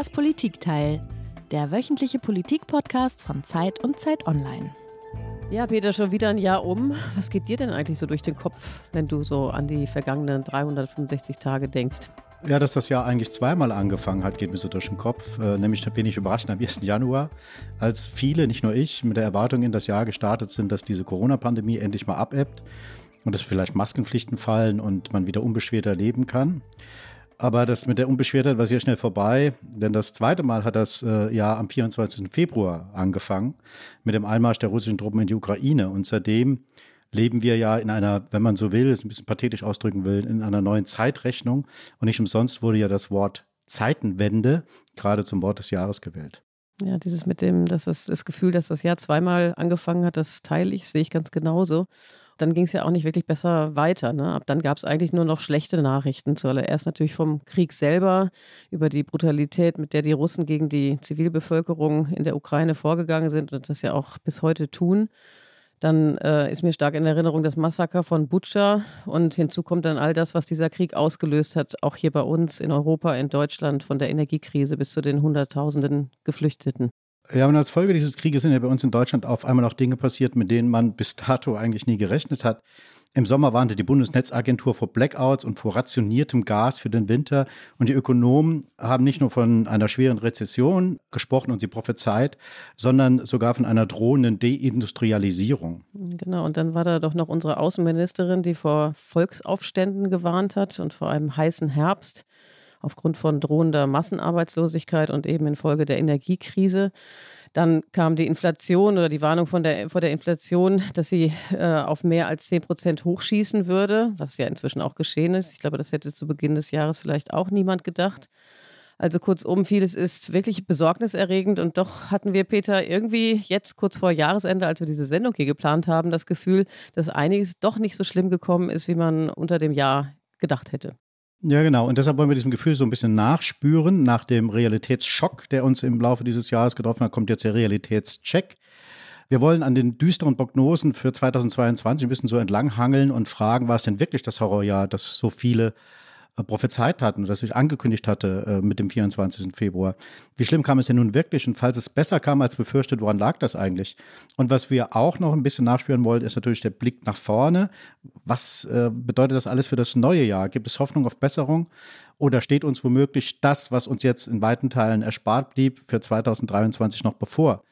Das Politikteil, der wöchentliche Politik-Podcast von Zeit und Zeit Online. Ja, Peter, schon wieder ein Jahr um. Was geht dir denn eigentlich so durch den Kopf, wenn du so an die vergangenen 365 Tage denkst? Ja, dass das Jahr eigentlich zweimal angefangen hat, geht mir so durch den Kopf. Äh, nämlich wenig überraschend am 1. Januar, als viele, nicht nur ich, mit der Erwartung in das Jahr gestartet sind, dass diese Corona-Pandemie endlich mal abebbt und dass vielleicht Maskenpflichten fallen und man wieder unbeschwerter leben kann. Aber das mit der Unbeschwertheit war sehr schnell vorbei, denn das zweite Mal hat das äh, Jahr am 24. Februar angefangen mit dem Einmarsch der russischen Truppen in die Ukraine. Und seitdem leben wir ja in einer, wenn man so will, es ein bisschen pathetisch ausdrücken will, in einer neuen Zeitrechnung. Und nicht umsonst wurde ja das Wort Zeitenwende gerade zum Wort des Jahres gewählt. Ja, dieses mit dem, dass das, das Gefühl, dass das Jahr zweimal angefangen hat, das teile ich, sehe ich ganz genauso dann ging es ja auch nicht wirklich besser weiter. Ne? Ab dann gab es eigentlich nur noch schlechte Nachrichten. Zuallererst natürlich vom Krieg selber, über die Brutalität, mit der die Russen gegen die Zivilbevölkerung in der Ukraine vorgegangen sind und das ja auch bis heute tun. Dann äh, ist mir stark in Erinnerung das Massaker von Butscha und hinzu kommt dann all das, was dieser Krieg ausgelöst hat, auch hier bei uns in Europa, in Deutschland, von der Energiekrise bis zu den Hunderttausenden Geflüchteten. Ja, und als Folge dieses Krieges sind ja bei uns in Deutschland auf einmal auch Dinge passiert, mit denen man bis dato eigentlich nie gerechnet hat. Im Sommer warnte die Bundesnetzagentur vor Blackouts und vor rationiertem Gas für den Winter. Und die Ökonomen haben nicht nur von einer schweren Rezession gesprochen und sie prophezeit, sondern sogar von einer drohenden Deindustrialisierung. Genau, und dann war da doch noch unsere Außenministerin, die vor Volksaufständen gewarnt hat und vor einem heißen Herbst aufgrund von drohender Massenarbeitslosigkeit und eben infolge der Energiekrise. Dann kam die Inflation oder die Warnung von der, vor der Inflation, dass sie äh, auf mehr als 10 Prozent hochschießen würde, was ja inzwischen auch geschehen ist. Ich glaube, das hätte zu Beginn des Jahres vielleicht auch niemand gedacht. Also kurzum, vieles ist wirklich besorgniserregend und doch hatten wir, Peter, irgendwie jetzt kurz vor Jahresende, als wir diese Sendung hier geplant haben, das Gefühl, dass einiges doch nicht so schlimm gekommen ist, wie man unter dem Jahr gedacht hätte. Ja, genau. Und deshalb wollen wir diesem Gefühl so ein bisschen nachspüren. Nach dem Realitätsschock, der uns im Laufe dieses Jahres getroffen hat, kommt jetzt der Realitätscheck. Wir wollen an den düsteren Prognosen für 2022 ein bisschen so entlanghangeln und fragen, war es denn wirklich das Horrorjahr, das so viele prophezeit hatten, das ich angekündigt hatte äh, mit dem 24. Februar. Wie schlimm kam es denn nun wirklich? Und falls es besser kam als befürchtet, woran lag das eigentlich? Und was wir auch noch ein bisschen nachspüren wollen, ist natürlich der Blick nach vorne. Was äh, bedeutet das alles für das neue Jahr? Gibt es Hoffnung auf Besserung? Oder steht uns womöglich das, was uns jetzt in weiten Teilen erspart blieb, für 2023 noch bevor?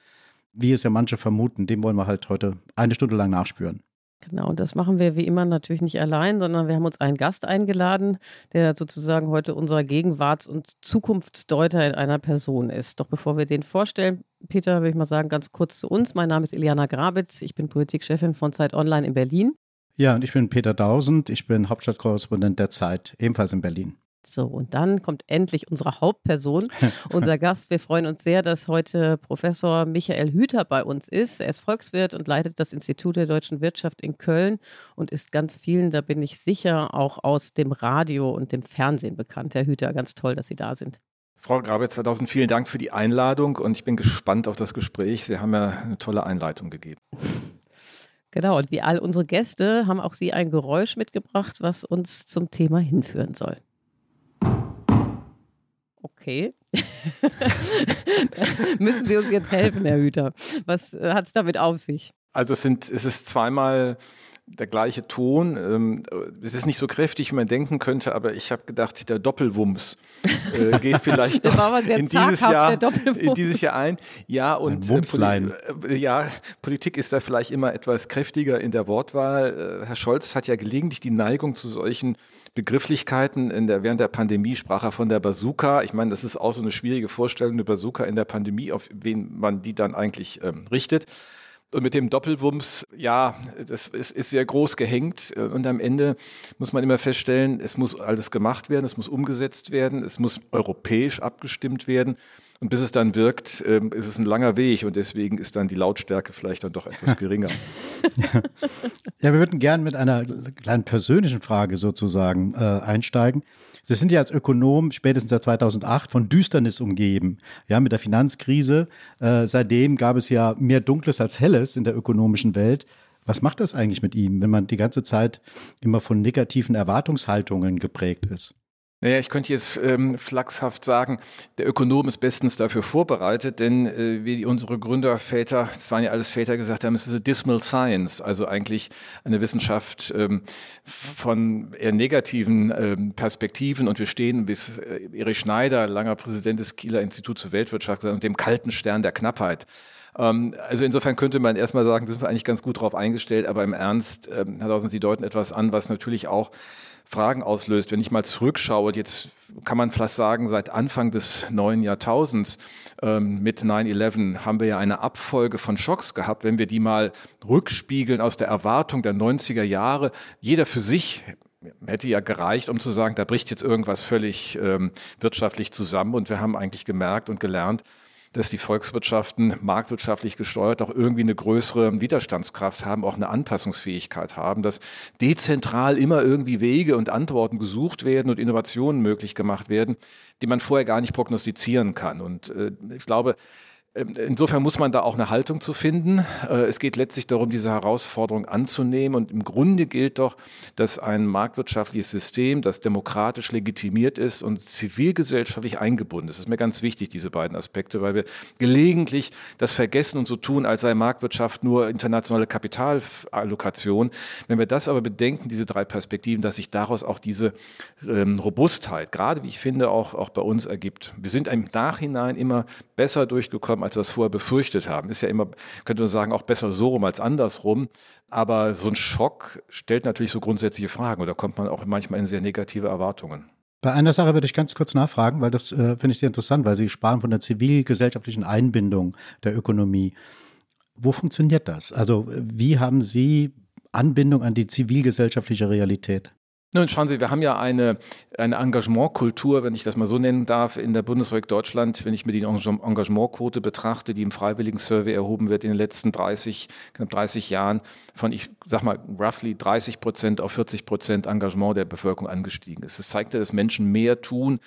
Wie es ja manche vermuten, dem wollen wir halt heute eine Stunde lang nachspüren. Genau, und das machen wir wie immer natürlich nicht allein, sondern wir haben uns einen Gast eingeladen, der sozusagen heute unser Gegenwarts- und Zukunftsdeuter in einer Person ist. Doch bevor wir den vorstellen, Peter, würde ich mal sagen, ganz kurz zu uns. Mein Name ist Iliana Grabitz, ich bin Politikchefin von Zeit Online in Berlin. Ja, und ich bin Peter Dausend, ich bin Hauptstadtkorrespondent der Zeit, ebenfalls in Berlin. So, und dann kommt endlich unsere Hauptperson, unser Gast. Wir freuen uns sehr, dass heute Professor Michael Hüter bei uns ist. Er ist Volkswirt und leitet das Institut der deutschen Wirtschaft in Köln und ist ganz vielen, da bin ich sicher, auch aus dem Radio und dem Fernsehen bekannt. Herr Hüter, ganz toll, dass Sie da sind. Frau Grabitz, 2000 vielen Dank für die Einladung und ich bin gespannt auf das Gespräch. Sie haben ja eine tolle Einleitung gegeben. Genau, und wie all unsere Gäste haben auch Sie ein Geräusch mitgebracht, was uns zum Thema hinführen soll. Okay. Müssen Sie uns jetzt helfen, Herr Hüter? Was äh, hat es damit auf sich? Also es, sind, es ist zweimal der gleiche Ton. Ähm, es ist nicht so kräftig, wie man denken könnte, aber ich habe gedacht, der Doppelwumms äh, geht vielleicht in dieses Jahr in dieses Jahr ein. Ja und äh, Poli äh, ja, Politik ist da vielleicht immer etwas kräftiger in der Wortwahl. Äh, Herr Scholz hat ja gelegentlich die Neigung zu solchen Begrifflichkeiten. In der, während der Pandemie sprach er von der Bazooka. Ich meine, das ist auch so eine schwierige Vorstellung, eine Bazooka in der Pandemie, auf wen man die dann eigentlich ähm, richtet. Und mit dem Doppelwumms, ja, das ist, ist, sehr groß gehängt. Und am Ende muss man immer feststellen, es muss alles gemacht werden, es muss umgesetzt werden, es muss europäisch abgestimmt werden. Und bis es dann wirkt, ähm, ist es ein langer Weg und deswegen ist dann die Lautstärke vielleicht dann doch etwas geringer. ja, wir würden gerne mit einer kleinen persönlichen Frage sozusagen äh, einsteigen. Sie sind ja als Ökonom spätestens seit 2008 von Düsternis umgeben, ja, mit der Finanzkrise. Äh, seitdem gab es ja mehr Dunkles als Helles in der ökonomischen Welt. Was macht das eigentlich mit ihm, wenn man die ganze Zeit immer von negativen Erwartungshaltungen geprägt ist? Naja, ich könnte jetzt ähm, flachshaft sagen, der Ökonom ist bestens dafür vorbereitet, denn äh, wie unsere Gründerväter, das waren ja alles Väter, gesagt haben, es ist a dismal science, also eigentlich eine Wissenschaft ähm, von eher negativen ähm, Perspektiven. Und wir stehen, bis äh, Erich Schneider, langer Präsident des Kieler Instituts für Weltwirtschaft, und dem kalten Stern der Knappheit. Ähm, also insofern könnte man erstmal sagen, sind wir eigentlich ganz gut drauf eingestellt, aber im Ernst, ähm, Herr Dawson, Sie deuten etwas an, was natürlich auch Fragen auslöst. Wenn ich mal zurückschaue, jetzt kann man fast sagen, seit Anfang des neuen Jahrtausends ähm, mit 9-11 haben wir ja eine Abfolge von Schocks gehabt. Wenn wir die mal rückspiegeln aus der Erwartung der 90er Jahre, jeder für sich hätte ja gereicht, um zu sagen, da bricht jetzt irgendwas völlig ähm, wirtschaftlich zusammen. Und wir haben eigentlich gemerkt und gelernt, dass die Volkswirtschaften marktwirtschaftlich gesteuert auch irgendwie eine größere Widerstandskraft haben, auch eine Anpassungsfähigkeit haben, dass dezentral immer irgendwie Wege und Antworten gesucht werden und Innovationen möglich gemacht werden, die man vorher gar nicht prognostizieren kann. Und äh, ich glaube, insofern muss man da auch eine Haltung zu finden. Äh, es geht letztlich darum, diese Herausforderung anzunehmen. Und im Grunde gilt doch, dass ein marktwirtschaftliches System, das demokratisch legitimiert ist und zivilgesellschaftlich eingebunden ist. Das ist mir ganz wichtig, diese beiden Aspekte, weil wir gelegentlich das vergessen und so tun, als sei Marktwirtschaft nur internationale Kapitalallokation. Wenn wir das aber bedenken, diese drei Perspektiven, dass sich daraus auch diese ähm, Robustheit, gerade wie ich finde, auch, auch bei uns ergibt. Wir sind im Nachhinein immer besser durchgekommen, als wir es vorher befürchtet haben. Ist ja immer, könnte man sagen, auch besser so rum als andersrum. Aber so ein Schock stellt natürlich so grundsätzliche Fragen oder kommt man auch manchmal in sehr negative Erwartungen. Bei einer Sache würde ich ganz kurz nachfragen, weil das äh, finde ich sehr interessant, weil Sie sparen von der zivilgesellschaftlichen Einbindung der Ökonomie. Wo funktioniert das? Also wie haben Sie Anbindung an die zivilgesellschaftliche Realität? Nun schauen Sie, wir haben ja eine, eine Engagementkultur, wenn ich das mal so nennen darf, in der Bundesrepublik Deutschland, wenn ich mir die Engagementquote betrachte, die im Freiwilligen Survey erhoben wird in den letzten 30, knapp 30 Jahren, von, ich sag mal, roughly 30 Prozent auf 40 Prozent Engagement der Bevölkerung angestiegen ist. Es zeigt ja, dass Menschen mehr tun,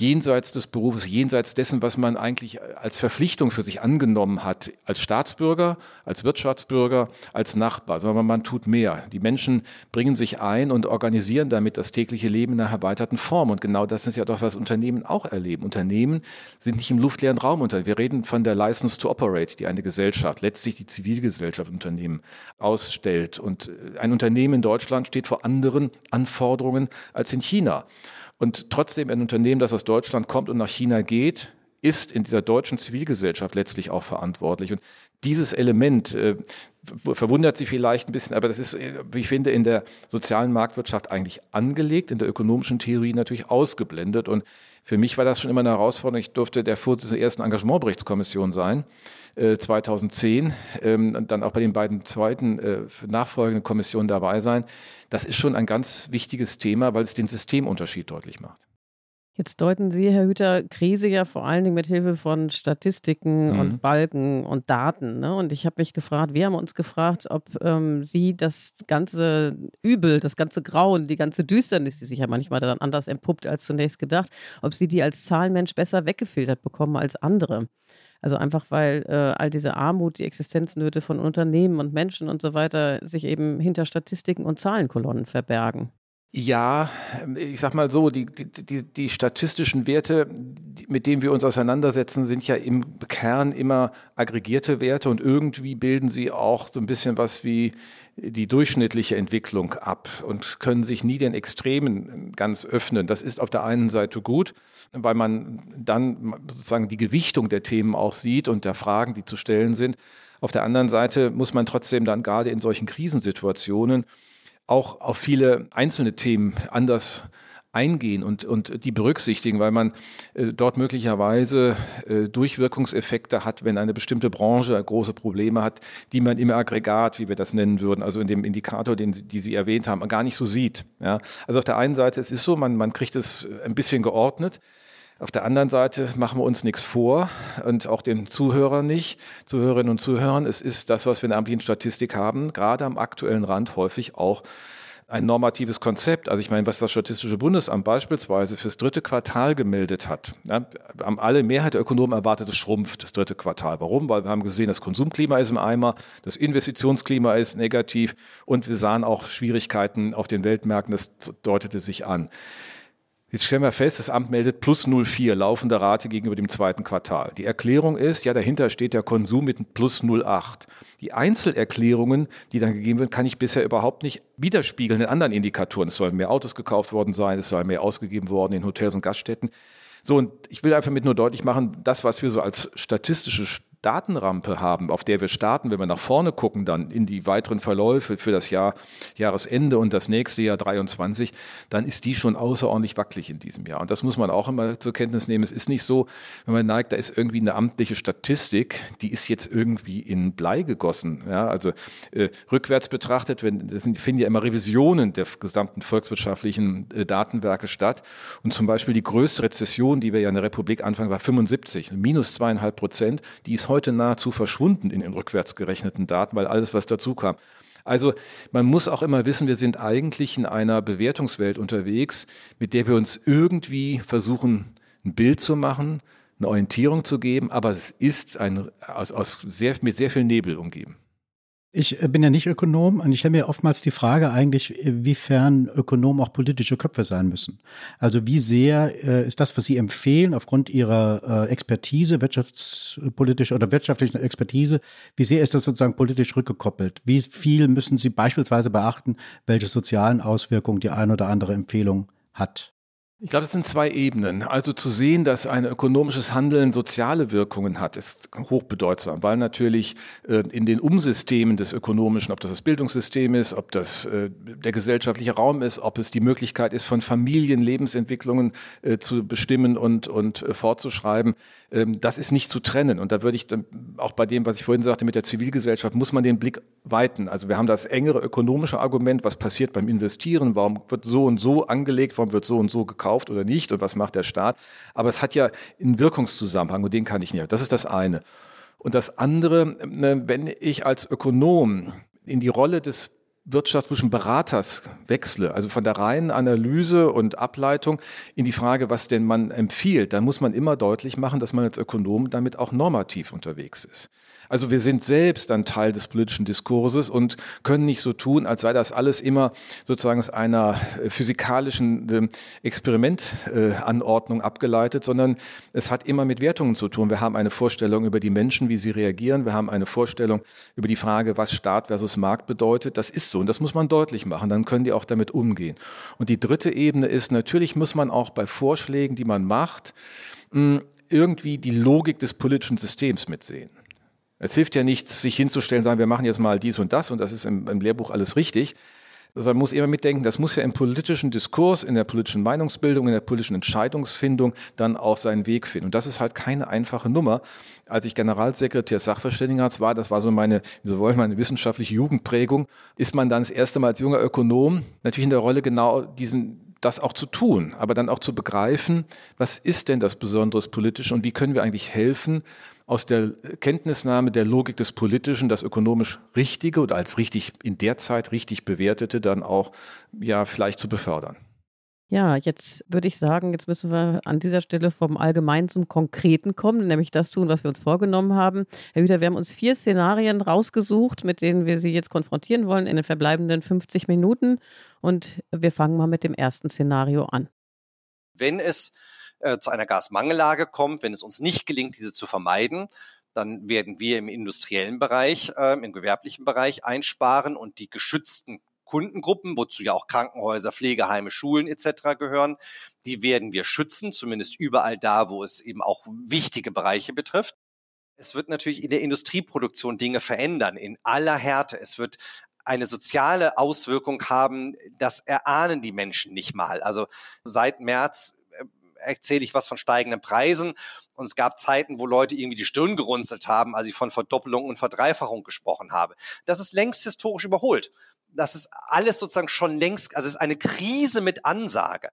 jenseits des Berufes, jenseits dessen, was man eigentlich als Verpflichtung für sich angenommen hat, als Staatsbürger, als Wirtschaftsbürger, als Nachbar, sondern man tut mehr. Die Menschen bringen sich ein und organisieren damit das tägliche Leben in einer erweiterten Form. Und genau das ist ja doch, was Unternehmen auch erleben. Unternehmen sind nicht im luftleeren Raum unter. Wir reden von der License to Operate, die eine Gesellschaft, letztlich die Zivilgesellschaft Unternehmen ausstellt. Und ein Unternehmen in Deutschland steht vor anderen Anforderungen als in China. Und trotzdem ein Unternehmen, das aus Deutschland kommt und nach China geht, ist in dieser deutschen Zivilgesellschaft letztlich auch verantwortlich. Und dieses Element äh, verwundert Sie vielleicht ein bisschen, aber das ist, äh, wie ich finde, in der sozialen Marktwirtschaft eigentlich angelegt, in der ökonomischen Theorie natürlich ausgeblendet. Und für mich war das schon immer eine Herausforderung. Ich durfte der Vorsitzende der ersten Engagementberichtskommission sein, äh, 2010, ähm, und dann auch bei den beiden zweiten äh, nachfolgenden Kommissionen dabei sein. Das ist schon ein ganz wichtiges Thema, weil es den Systemunterschied deutlich macht. Jetzt deuten Sie, Herr Hüter, Krise ja vor allen Dingen mit Hilfe von Statistiken mhm. und Balken und Daten. Ne? Und ich habe mich gefragt, wir haben uns gefragt, ob ähm, Sie das ganze Übel, das ganze Grauen, die ganze Düsternis, die sich ja manchmal dann anders entpuppt als zunächst gedacht, ob Sie die als Zahlenmensch besser weggefiltert bekommen als andere. Also einfach, weil äh, all diese Armut, die Existenznöte von Unternehmen und Menschen und so weiter sich eben hinter Statistiken und Zahlenkolonnen verbergen. Ja, ich sag mal so, die, die, die statistischen Werte, mit denen wir uns auseinandersetzen, sind ja im Kern immer aggregierte Werte und irgendwie bilden sie auch so ein bisschen was wie die durchschnittliche Entwicklung ab und können sich nie den Extremen ganz öffnen. Das ist auf der einen Seite gut, weil man dann sozusagen die Gewichtung der Themen auch sieht und der Fragen, die zu stellen sind. Auf der anderen Seite muss man trotzdem dann gerade in solchen Krisensituationen auch auf viele einzelne Themen anders eingehen und, und die berücksichtigen, weil man äh, dort möglicherweise äh, Durchwirkungseffekte hat, wenn eine bestimmte Branche große Probleme hat, die man im Aggregat, wie wir das nennen würden, also in dem Indikator, den Sie, die Sie erwähnt haben, gar nicht so sieht. Ja? Also auf der einen Seite, es ist so, man, man kriegt es ein bisschen geordnet, auf der anderen Seite machen wir uns nichts vor und auch den Zuhörern nicht, Zuhörerinnen und Zuhörern. Es ist das, was wir in der amtlichen Statistik haben, gerade am aktuellen Rand häufig auch ein normatives Konzept. Also ich meine, was das Statistische Bundesamt beispielsweise fürs dritte Quartal gemeldet hat. Ja, haben alle Mehrheit der Ökonomen erwartet, es schrumpft das dritte Quartal. Warum? Weil wir haben gesehen, das Konsumklima ist im Eimer, das Investitionsklima ist negativ und wir sahen auch Schwierigkeiten auf den Weltmärkten. Das deutete sich an. Jetzt stellen wir fest, das Amt meldet plus 0,4 laufende Rate gegenüber dem zweiten Quartal. Die Erklärung ist, ja, dahinter steht der Konsum mit plus 0,8. Die Einzelerklärungen, die dann gegeben werden, kann ich bisher überhaupt nicht widerspiegeln in anderen Indikatoren. Es sollen mehr Autos gekauft worden sein, es soll mehr ausgegeben worden in Hotels und Gaststätten. So, und ich will einfach mit nur deutlich machen, das, was wir so als statistische Datenrampe haben, auf der wir starten, wenn wir nach vorne gucken, dann in die weiteren Verläufe für das Jahr, Jahresende und das nächste Jahr 23, dann ist die schon außerordentlich wackelig in diesem Jahr. Und das muss man auch immer zur Kenntnis nehmen. Es ist nicht so, wenn man neigt, da ist irgendwie eine amtliche Statistik, die ist jetzt irgendwie in Blei gegossen. Ja, also äh, rückwärts betrachtet, wenn, das sind, finden ja immer Revisionen der gesamten volkswirtschaftlichen äh, Datenwerke statt. Und zum Beispiel die größte Rezession, die wir ja in der Republik anfangen, war 75, minus zweieinhalb Prozent. Die ist heute nahezu verschwunden in den rückwärts gerechneten Daten, weil alles, was dazu kam. Also man muss auch immer wissen, wir sind eigentlich in einer Bewertungswelt unterwegs, mit der wir uns irgendwie versuchen, ein Bild zu machen, eine Orientierung zu geben, aber es ist ein, aus, aus sehr, mit sehr viel Nebel umgeben. Ich äh, bin ja nicht Ökonom und ich stelle mir oftmals die Frage eigentlich, wiefern Ökonomen auch politische Köpfe sein müssen. Also wie sehr äh, ist das, was Sie empfehlen, aufgrund Ihrer äh, Expertise, wirtschaftspolitische oder wirtschaftlichen Expertise, wie sehr ist das sozusagen politisch rückgekoppelt? Wie viel müssen Sie beispielsweise beachten, welche sozialen Auswirkungen die eine oder andere Empfehlung hat? Ich glaube, das sind zwei Ebenen. Also zu sehen, dass ein ökonomisches Handeln soziale Wirkungen hat, ist hochbedeutsam, weil natürlich äh, in den Umsystemen des ökonomischen, ob das das Bildungssystem ist, ob das äh, der gesellschaftliche Raum ist, ob es die Möglichkeit ist, von Familien Lebensentwicklungen äh, zu bestimmen und, und fortzuschreiben, ähm, das ist nicht zu trennen. Und da würde ich dann auch bei dem, was ich vorhin sagte mit der Zivilgesellschaft, muss man den Blick weiten. Also wir haben das engere ökonomische Argument, was passiert beim Investieren, warum wird so und so angelegt, warum wird so und so gekauft gekauft oder nicht und was macht der Staat. Aber es hat ja einen Wirkungszusammenhang und den kann ich nicht. Das ist das eine. Und das andere, ne, wenn ich als Ökonom in die Rolle des wirtschaftspolitischen Beraters wechsle, also von der reinen Analyse und Ableitung in die Frage, was denn man empfiehlt, dann muss man immer deutlich machen, dass man als Ökonom damit auch normativ unterwegs ist. Also wir sind selbst ein Teil des politischen Diskurses und können nicht so tun, als sei das alles immer sozusagen aus einer äh, physikalischen ähm, Experimentanordnung abgeleitet, sondern es hat immer mit Wertungen zu tun. Wir haben eine Vorstellung über die Menschen, wie sie reagieren. Wir haben eine Vorstellung über die Frage, was Staat versus Markt bedeutet. Das ist so und das muss man deutlich machen. Dann können die auch damit umgehen. Und die dritte Ebene ist, natürlich muss man auch bei Vorschlägen, die man macht, irgendwie die Logik des politischen Systems mitsehen. Es hilft ja nichts, sich hinzustellen, sagen, wir machen jetzt mal dies und das und das ist im, im Lehrbuch alles richtig. Also man muss immer mitdenken, das muss ja im politischen Diskurs, in der politischen Meinungsbildung, in der politischen Entscheidungsfindung dann auch seinen Weg finden. Und das ist halt keine einfache Nummer. Als ich Generalsekretär Sachverständigenrats war, das war so meine, so wollen, meine wissenschaftliche Jugendprägung, ist man dann das erste Mal als junger Ökonom natürlich in der Rolle genau diesen das auch zu tun, aber dann auch zu begreifen, was ist denn das Besonderes politisch und wie können wir eigentlich helfen, aus der Kenntnisnahme der Logik des Politischen das ökonomisch Richtige oder als richtig in der Zeit richtig bewertete dann auch ja vielleicht zu befördern. Ja, jetzt würde ich sagen, jetzt müssen wir an dieser Stelle vom Allgemeinen zum Konkreten kommen, nämlich das tun, was wir uns vorgenommen haben. Herr Hüter, wir haben uns vier Szenarien rausgesucht, mit denen wir Sie jetzt konfrontieren wollen in den verbleibenden 50 Minuten. Und wir fangen mal mit dem ersten Szenario an. Wenn es äh, zu einer Gasmangellage kommt, wenn es uns nicht gelingt, diese zu vermeiden, dann werden wir im industriellen Bereich, äh, im gewerblichen Bereich einsparen und die geschützten Kundengruppen, wozu ja auch Krankenhäuser, Pflegeheime, Schulen etc. gehören, die werden wir schützen, zumindest überall da, wo es eben auch wichtige Bereiche betrifft. Es wird natürlich in der Industrieproduktion Dinge verändern, in aller Härte. Es wird eine soziale Auswirkung haben, das erahnen die Menschen nicht mal. Also seit März erzähle ich was von steigenden Preisen. Und es gab Zeiten, wo Leute irgendwie die Stirn gerunzelt haben, als ich von Verdoppelung und Verdreifachung gesprochen habe. Das ist längst historisch überholt. Das ist alles sozusagen schon längst, also es ist eine Krise mit Ansage.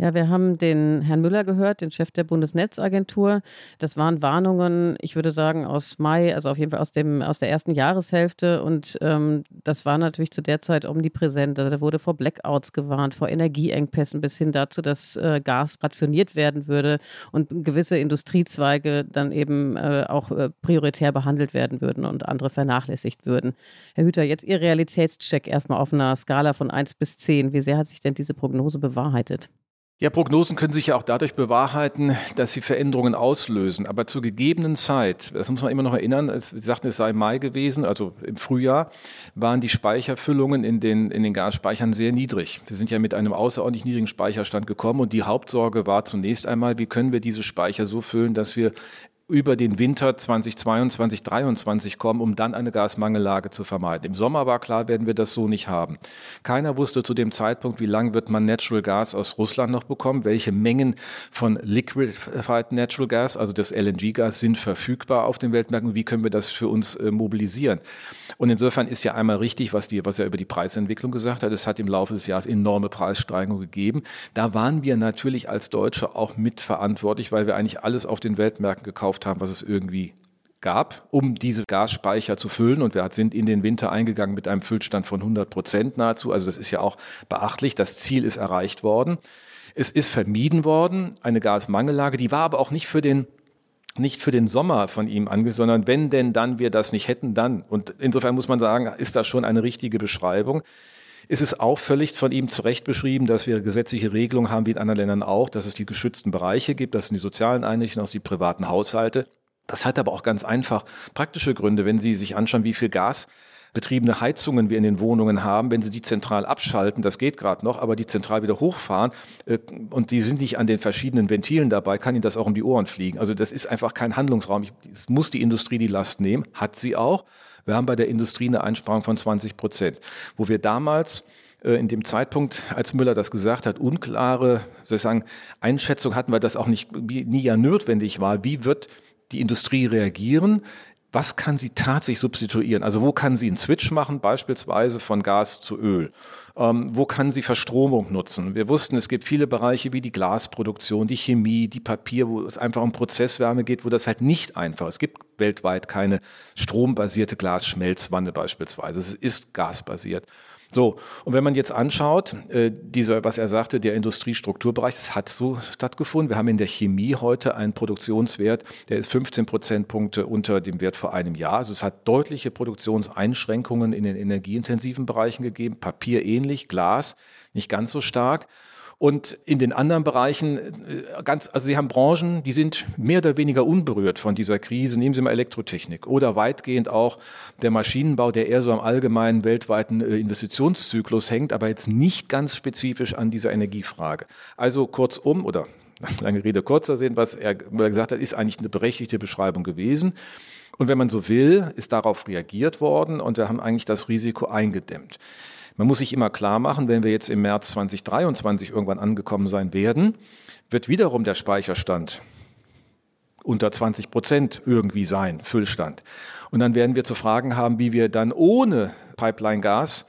Ja, wir haben den Herrn Müller gehört, den Chef der Bundesnetzagentur. Das waren Warnungen, ich würde sagen, aus Mai, also auf jeden Fall aus, dem, aus der ersten Jahreshälfte. Und ähm, das war natürlich zu der Zeit omnipräsent. Also da wurde vor Blackouts gewarnt, vor Energieengpässen bis hin dazu, dass äh, Gas rationiert werden würde und gewisse Industriezweige dann eben äh, auch äh, prioritär behandelt werden würden und andere vernachlässigt würden. Herr Hüter, jetzt Ihr Realitätscheck erstmal auf einer Skala von 1 bis 10. Wie sehr hat sich denn diese Prognose bewahrheitet? Ja, Prognosen können sich ja auch dadurch bewahrheiten, dass sie Veränderungen auslösen. Aber zur gegebenen Zeit, das muss man immer noch erinnern, Sie sagten, es sei Mai gewesen, also im Frühjahr, waren die Speicherfüllungen in den, in den Gasspeichern sehr niedrig. Wir sind ja mit einem außerordentlich niedrigen Speicherstand gekommen und die Hauptsorge war zunächst einmal, wie können wir diese Speicher so füllen, dass wir über den Winter 2022, 2023 kommen, um dann eine Gasmangellage zu vermeiden. Im Sommer war klar, werden wir das so nicht haben. Keiner wusste zu dem Zeitpunkt, wie lange wird man Natural Gas aus Russland noch bekommen, welche Mengen von Liquefied Natural Gas, also das LNG-Gas, sind verfügbar auf den Weltmärkten, wie können wir das für uns äh, mobilisieren. Und insofern ist ja einmal richtig, was, die, was er über die Preisentwicklung gesagt hat, es hat im Laufe des Jahres enorme Preissteigerungen gegeben. Da waren wir natürlich als Deutsche auch mitverantwortlich, weil wir eigentlich alles auf den Weltmärkten gekauft gekauft haben, was es irgendwie gab, um diese Gasspeicher zu füllen. Und wir sind in den Winter eingegangen mit einem Füllstand von 100 Prozent nahezu. Also das ist ja auch beachtlich. Das Ziel ist erreicht worden. Es ist vermieden worden, eine Gasmangellage. Die war aber auch nicht für den nicht für den Sommer von ihm angesetzt, sondern wenn denn dann wir das nicht hätten, dann. Und insofern muss man sagen, ist das schon eine richtige Beschreibung ist es auch völlig von ihm zurecht beschrieben, dass wir gesetzliche Regelungen haben, wie in anderen Ländern auch, dass es die geschützten Bereiche gibt, das sind die sozialen Einrichtungen, sind die privaten Haushalte. Das hat aber auch ganz einfach praktische Gründe, wenn Sie sich anschauen, wie viel Gas betriebene Heizungen wir in den Wohnungen haben, wenn sie die zentral abschalten, das geht gerade noch, aber die zentral wieder hochfahren äh, und die sind nicht an den verschiedenen Ventilen dabei, kann ihnen das auch um die Ohren fliegen. Also das ist einfach kein Handlungsraum. Es muss die Industrie die Last nehmen, hat sie auch. Wir haben bei der Industrie eine Einsparung von 20 Prozent, wo wir damals äh, in dem Zeitpunkt, als Müller das gesagt hat, unklare sozusagen Einschätzung hatten, weil das auch nicht nie ja notwendig war. Wie wird die Industrie reagieren? Was kann sie tatsächlich substituieren? Also wo kann sie einen Switch machen, beispielsweise von Gas zu Öl? Ähm, wo kann sie Verstromung nutzen? Wir wussten, es gibt viele Bereiche wie die Glasproduktion, die Chemie, die Papier, wo es einfach um Prozesswärme geht, wo das halt nicht einfach ist. Es gibt weltweit keine strombasierte Glasschmelzwanne beispielsweise. Es ist gasbasiert. So, und wenn man jetzt anschaut, äh, dieser, was er sagte, der Industriestrukturbereich, das hat so stattgefunden. Wir haben in der Chemie heute einen Produktionswert, der ist 15 Prozentpunkte unter dem Wert vor einem Jahr. Also es hat deutliche Produktionseinschränkungen in den energieintensiven Bereichen gegeben. Papier ähnlich, Glas nicht ganz so stark. Und in den anderen Bereichen, äh, ganz, also Sie haben Branchen, die sind mehr oder weniger unberührt von dieser Krise. Nehmen Sie mal Elektrotechnik oder weitgehend auch der Maschinenbau, der eher so am allgemeinen weltweiten äh, Investitionszyklus hängt, aber jetzt nicht ganz spezifisch an dieser Energiefrage. Also kurzum oder lange Rede, kurzer Sinn, was er gesagt hat, ist eigentlich eine berechtigte Beschreibung gewesen. Und wenn man so will, ist darauf reagiert worden und wir haben eigentlich das Risiko eingedämmt. Man muss sich immer klar machen, wenn wir jetzt im März 2023 irgendwann angekommen sein werden, wird wiederum der Speicherstand unter 20 Prozent irgendwie sein, Füllstand. Und dann werden wir zu fragen haben, wie wir dann ohne Pipeline-Gas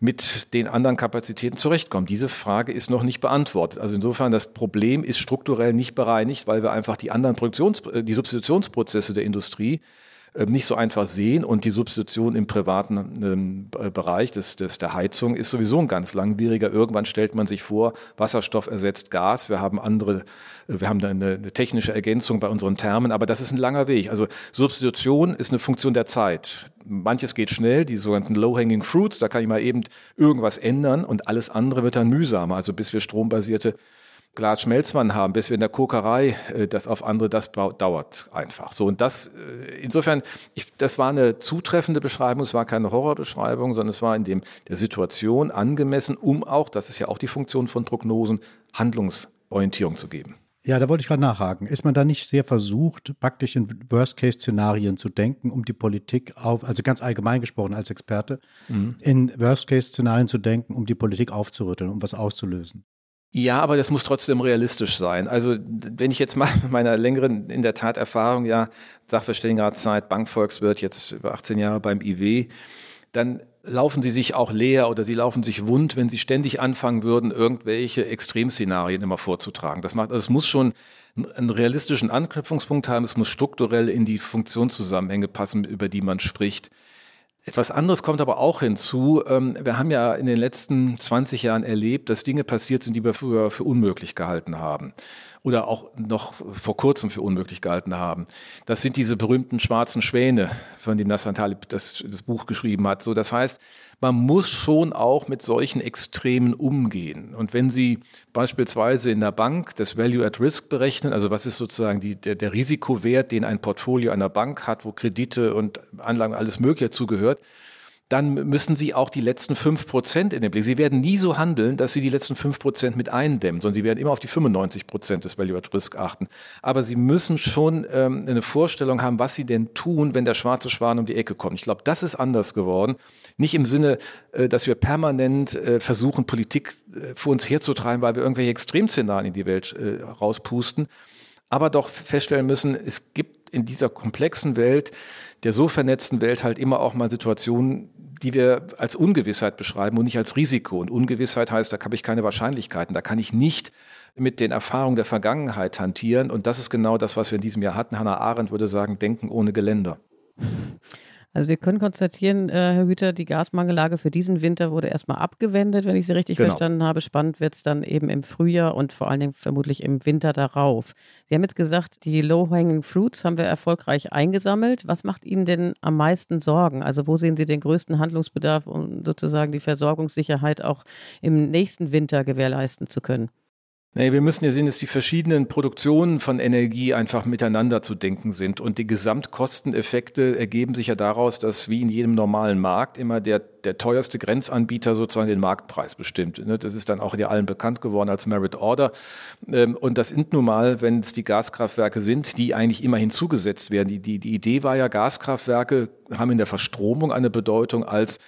mit den anderen Kapazitäten zurechtkommen. Diese Frage ist noch nicht beantwortet. Also insofern, das Problem ist strukturell nicht bereinigt, weil wir einfach die anderen Produktions-, äh, die Substitutionsprozesse der Industrie nicht so einfach sehen und die Substitution im privaten ähm, Bereich des, des, der Heizung ist sowieso ein ganz langwieriger. Irgendwann stellt man sich vor, Wasserstoff ersetzt Gas. Wir haben andere, äh, wir haben da eine, eine technische Ergänzung bei unseren Thermen, aber das ist ein langer Weg. Also Substitution ist eine Funktion der Zeit. Manches geht schnell, die sogenannten Low-Hanging Fruits, da kann ich mal eben irgendwas ändern und alles andere wird dann mühsamer. Also bis wir strombasierte Glas Schmelzmann haben, bis wir in der Kokerei äh, das auf andere, das dauert einfach. So und das äh, insofern, ich, das war eine zutreffende Beschreibung, es war keine Horrorbeschreibung, sondern es war in dem der Situation angemessen, um auch, das ist ja auch die Funktion von Prognosen, Handlungsorientierung zu geben. Ja, da wollte ich gerade nachhaken. Ist man da nicht sehr versucht, praktisch in Worst-Case-Szenarien zu denken, um die Politik auf, also ganz allgemein gesprochen als Experte, mhm. in Worst-Case-Szenarien zu denken, um die Politik aufzurütteln, um was auszulösen? Ja, aber das muss trotzdem realistisch sein. Also wenn ich jetzt mal mit meiner längeren, in der Tat Erfahrung, ja, Sachverständigenratszeit, Bankvolkswirt, jetzt über 18 Jahre beim IW, dann laufen sie sich auch leer oder sie laufen sich wund, wenn sie ständig anfangen würden, irgendwelche Extremszenarien immer vorzutragen. Das macht, also es muss schon einen realistischen Anknüpfungspunkt haben, es muss strukturell in die Funktionszusammenhänge passen, über die man spricht. Etwas anderes kommt aber auch hinzu. Ähm, wir haben ja in den letzten 20 Jahren erlebt, dass Dinge passiert sind, die wir früher für unmöglich gehalten haben oder auch noch vor kurzem für unmöglich gehalten haben. Das sind diese berühmten schwarzen Schwäne, von dem Nassan Talib das, das Buch geschrieben hat. So, das heißt, man muss schon auch mit solchen Extremen umgehen. Und wenn Sie beispielsweise in der Bank das Value at Risk berechnen, also was ist sozusagen die, der, der Risikowert, den ein Portfolio einer Bank hat, wo Kredite und Anlagen alles Mögliche zugehört, dann müssen Sie auch die letzten fünf Prozent in den Blick. Sie werden nie so handeln, dass Sie die letzten fünf Prozent mit eindämmen, sondern Sie werden immer auf die 95 Prozent des Value at Risk achten. Aber Sie müssen schon ähm, eine Vorstellung haben, was Sie denn tun, wenn der schwarze Schwan um die Ecke kommt. Ich glaube, das ist anders geworden. Nicht im Sinne, äh, dass wir permanent äh, versuchen, Politik äh, vor uns herzutreiben, weil wir irgendwelche Extremszenarien in die Welt äh, rauspusten, aber doch feststellen müssen, es gibt in dieser komplexen Welt, der so vernetzten Welt halt immer auch mal Situationen, die wir als Ungewissheit beschreiben und nicht als Risiko. Und Ungewissheit heißt, da habe ich keine Wahrscheinlichkeiten, da kann ich nicht mit den Erfahrungen der Vergangenheit hantieren. Und das ist genau das, was wir in diesem Jahr hatten. Hannah Arendt würde sagen, denken ohne Geländer. Also wir können konstatieren, äh, Herr Hüter, die Gasmangellage für diesen Winter wurde erstmal abgewendet, wenn ich Sie richtig genau. verstanden habe. Spannend wird es dann eben im Frühjahr und vor allen Dingen vermutlich im Winter darauf. Sie haben jetzt gesagt, die Low-Hanging Fruits haben wir erfolgreich eingesammelt. Was macht Ihnen denn am meisten Sorgen? Also wo sehen Sie den größten Handlungsbedarf, um sozusagen die Versorgungssicherheit auch im nächsten Winter gewährleisten zu können? Nee, wir müssen ja sehen, dass die verschiedenen Produktionen von Energie einfach miteinander zu denken sind. Und die Gesamtkosteneffekte ergeben sich ja daraus, dass wie in jedem normalen Markt immer der, der teuerste Grenzanbieter sozusagen den Marktpreis bestimmt. Ne, das ist dann auch ja allen bekannt geworden als Merit Order. Ähm, und das sind nun mal, wenn es die Gaskraftwerke sind, die eigentlich immer hinzugesetzt werden. Die, die, die Idee war ja, Gaskraftwerke haben in der Verstromung eine Bedeutung als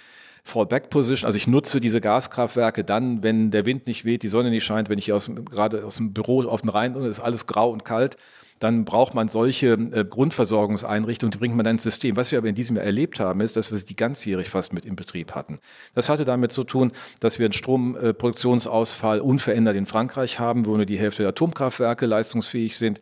Fallback Position. Also ich nutze diese Gaskraftwerke dann, wenn der Wind nicht weht, die Sonne nicht scheint, wenn ich aus, gerade aus dem Büro auf dem Rhein ist alles grau und kalt, dann braucht man solche äh, Grundversorgungseinrichtungen, die bringt man dann ins System. Was wir aber in diesem Jahr erlebt haben, ist, dass wir sie die ganzjährig fast mit in Betrieb hatten. Das hatte damit zu tun, dass wir einen Stromproduktionsausfall unverändert in Frankreich haben, wo nur die Hälfte der Atomkraftwerke leistungsfähig sind.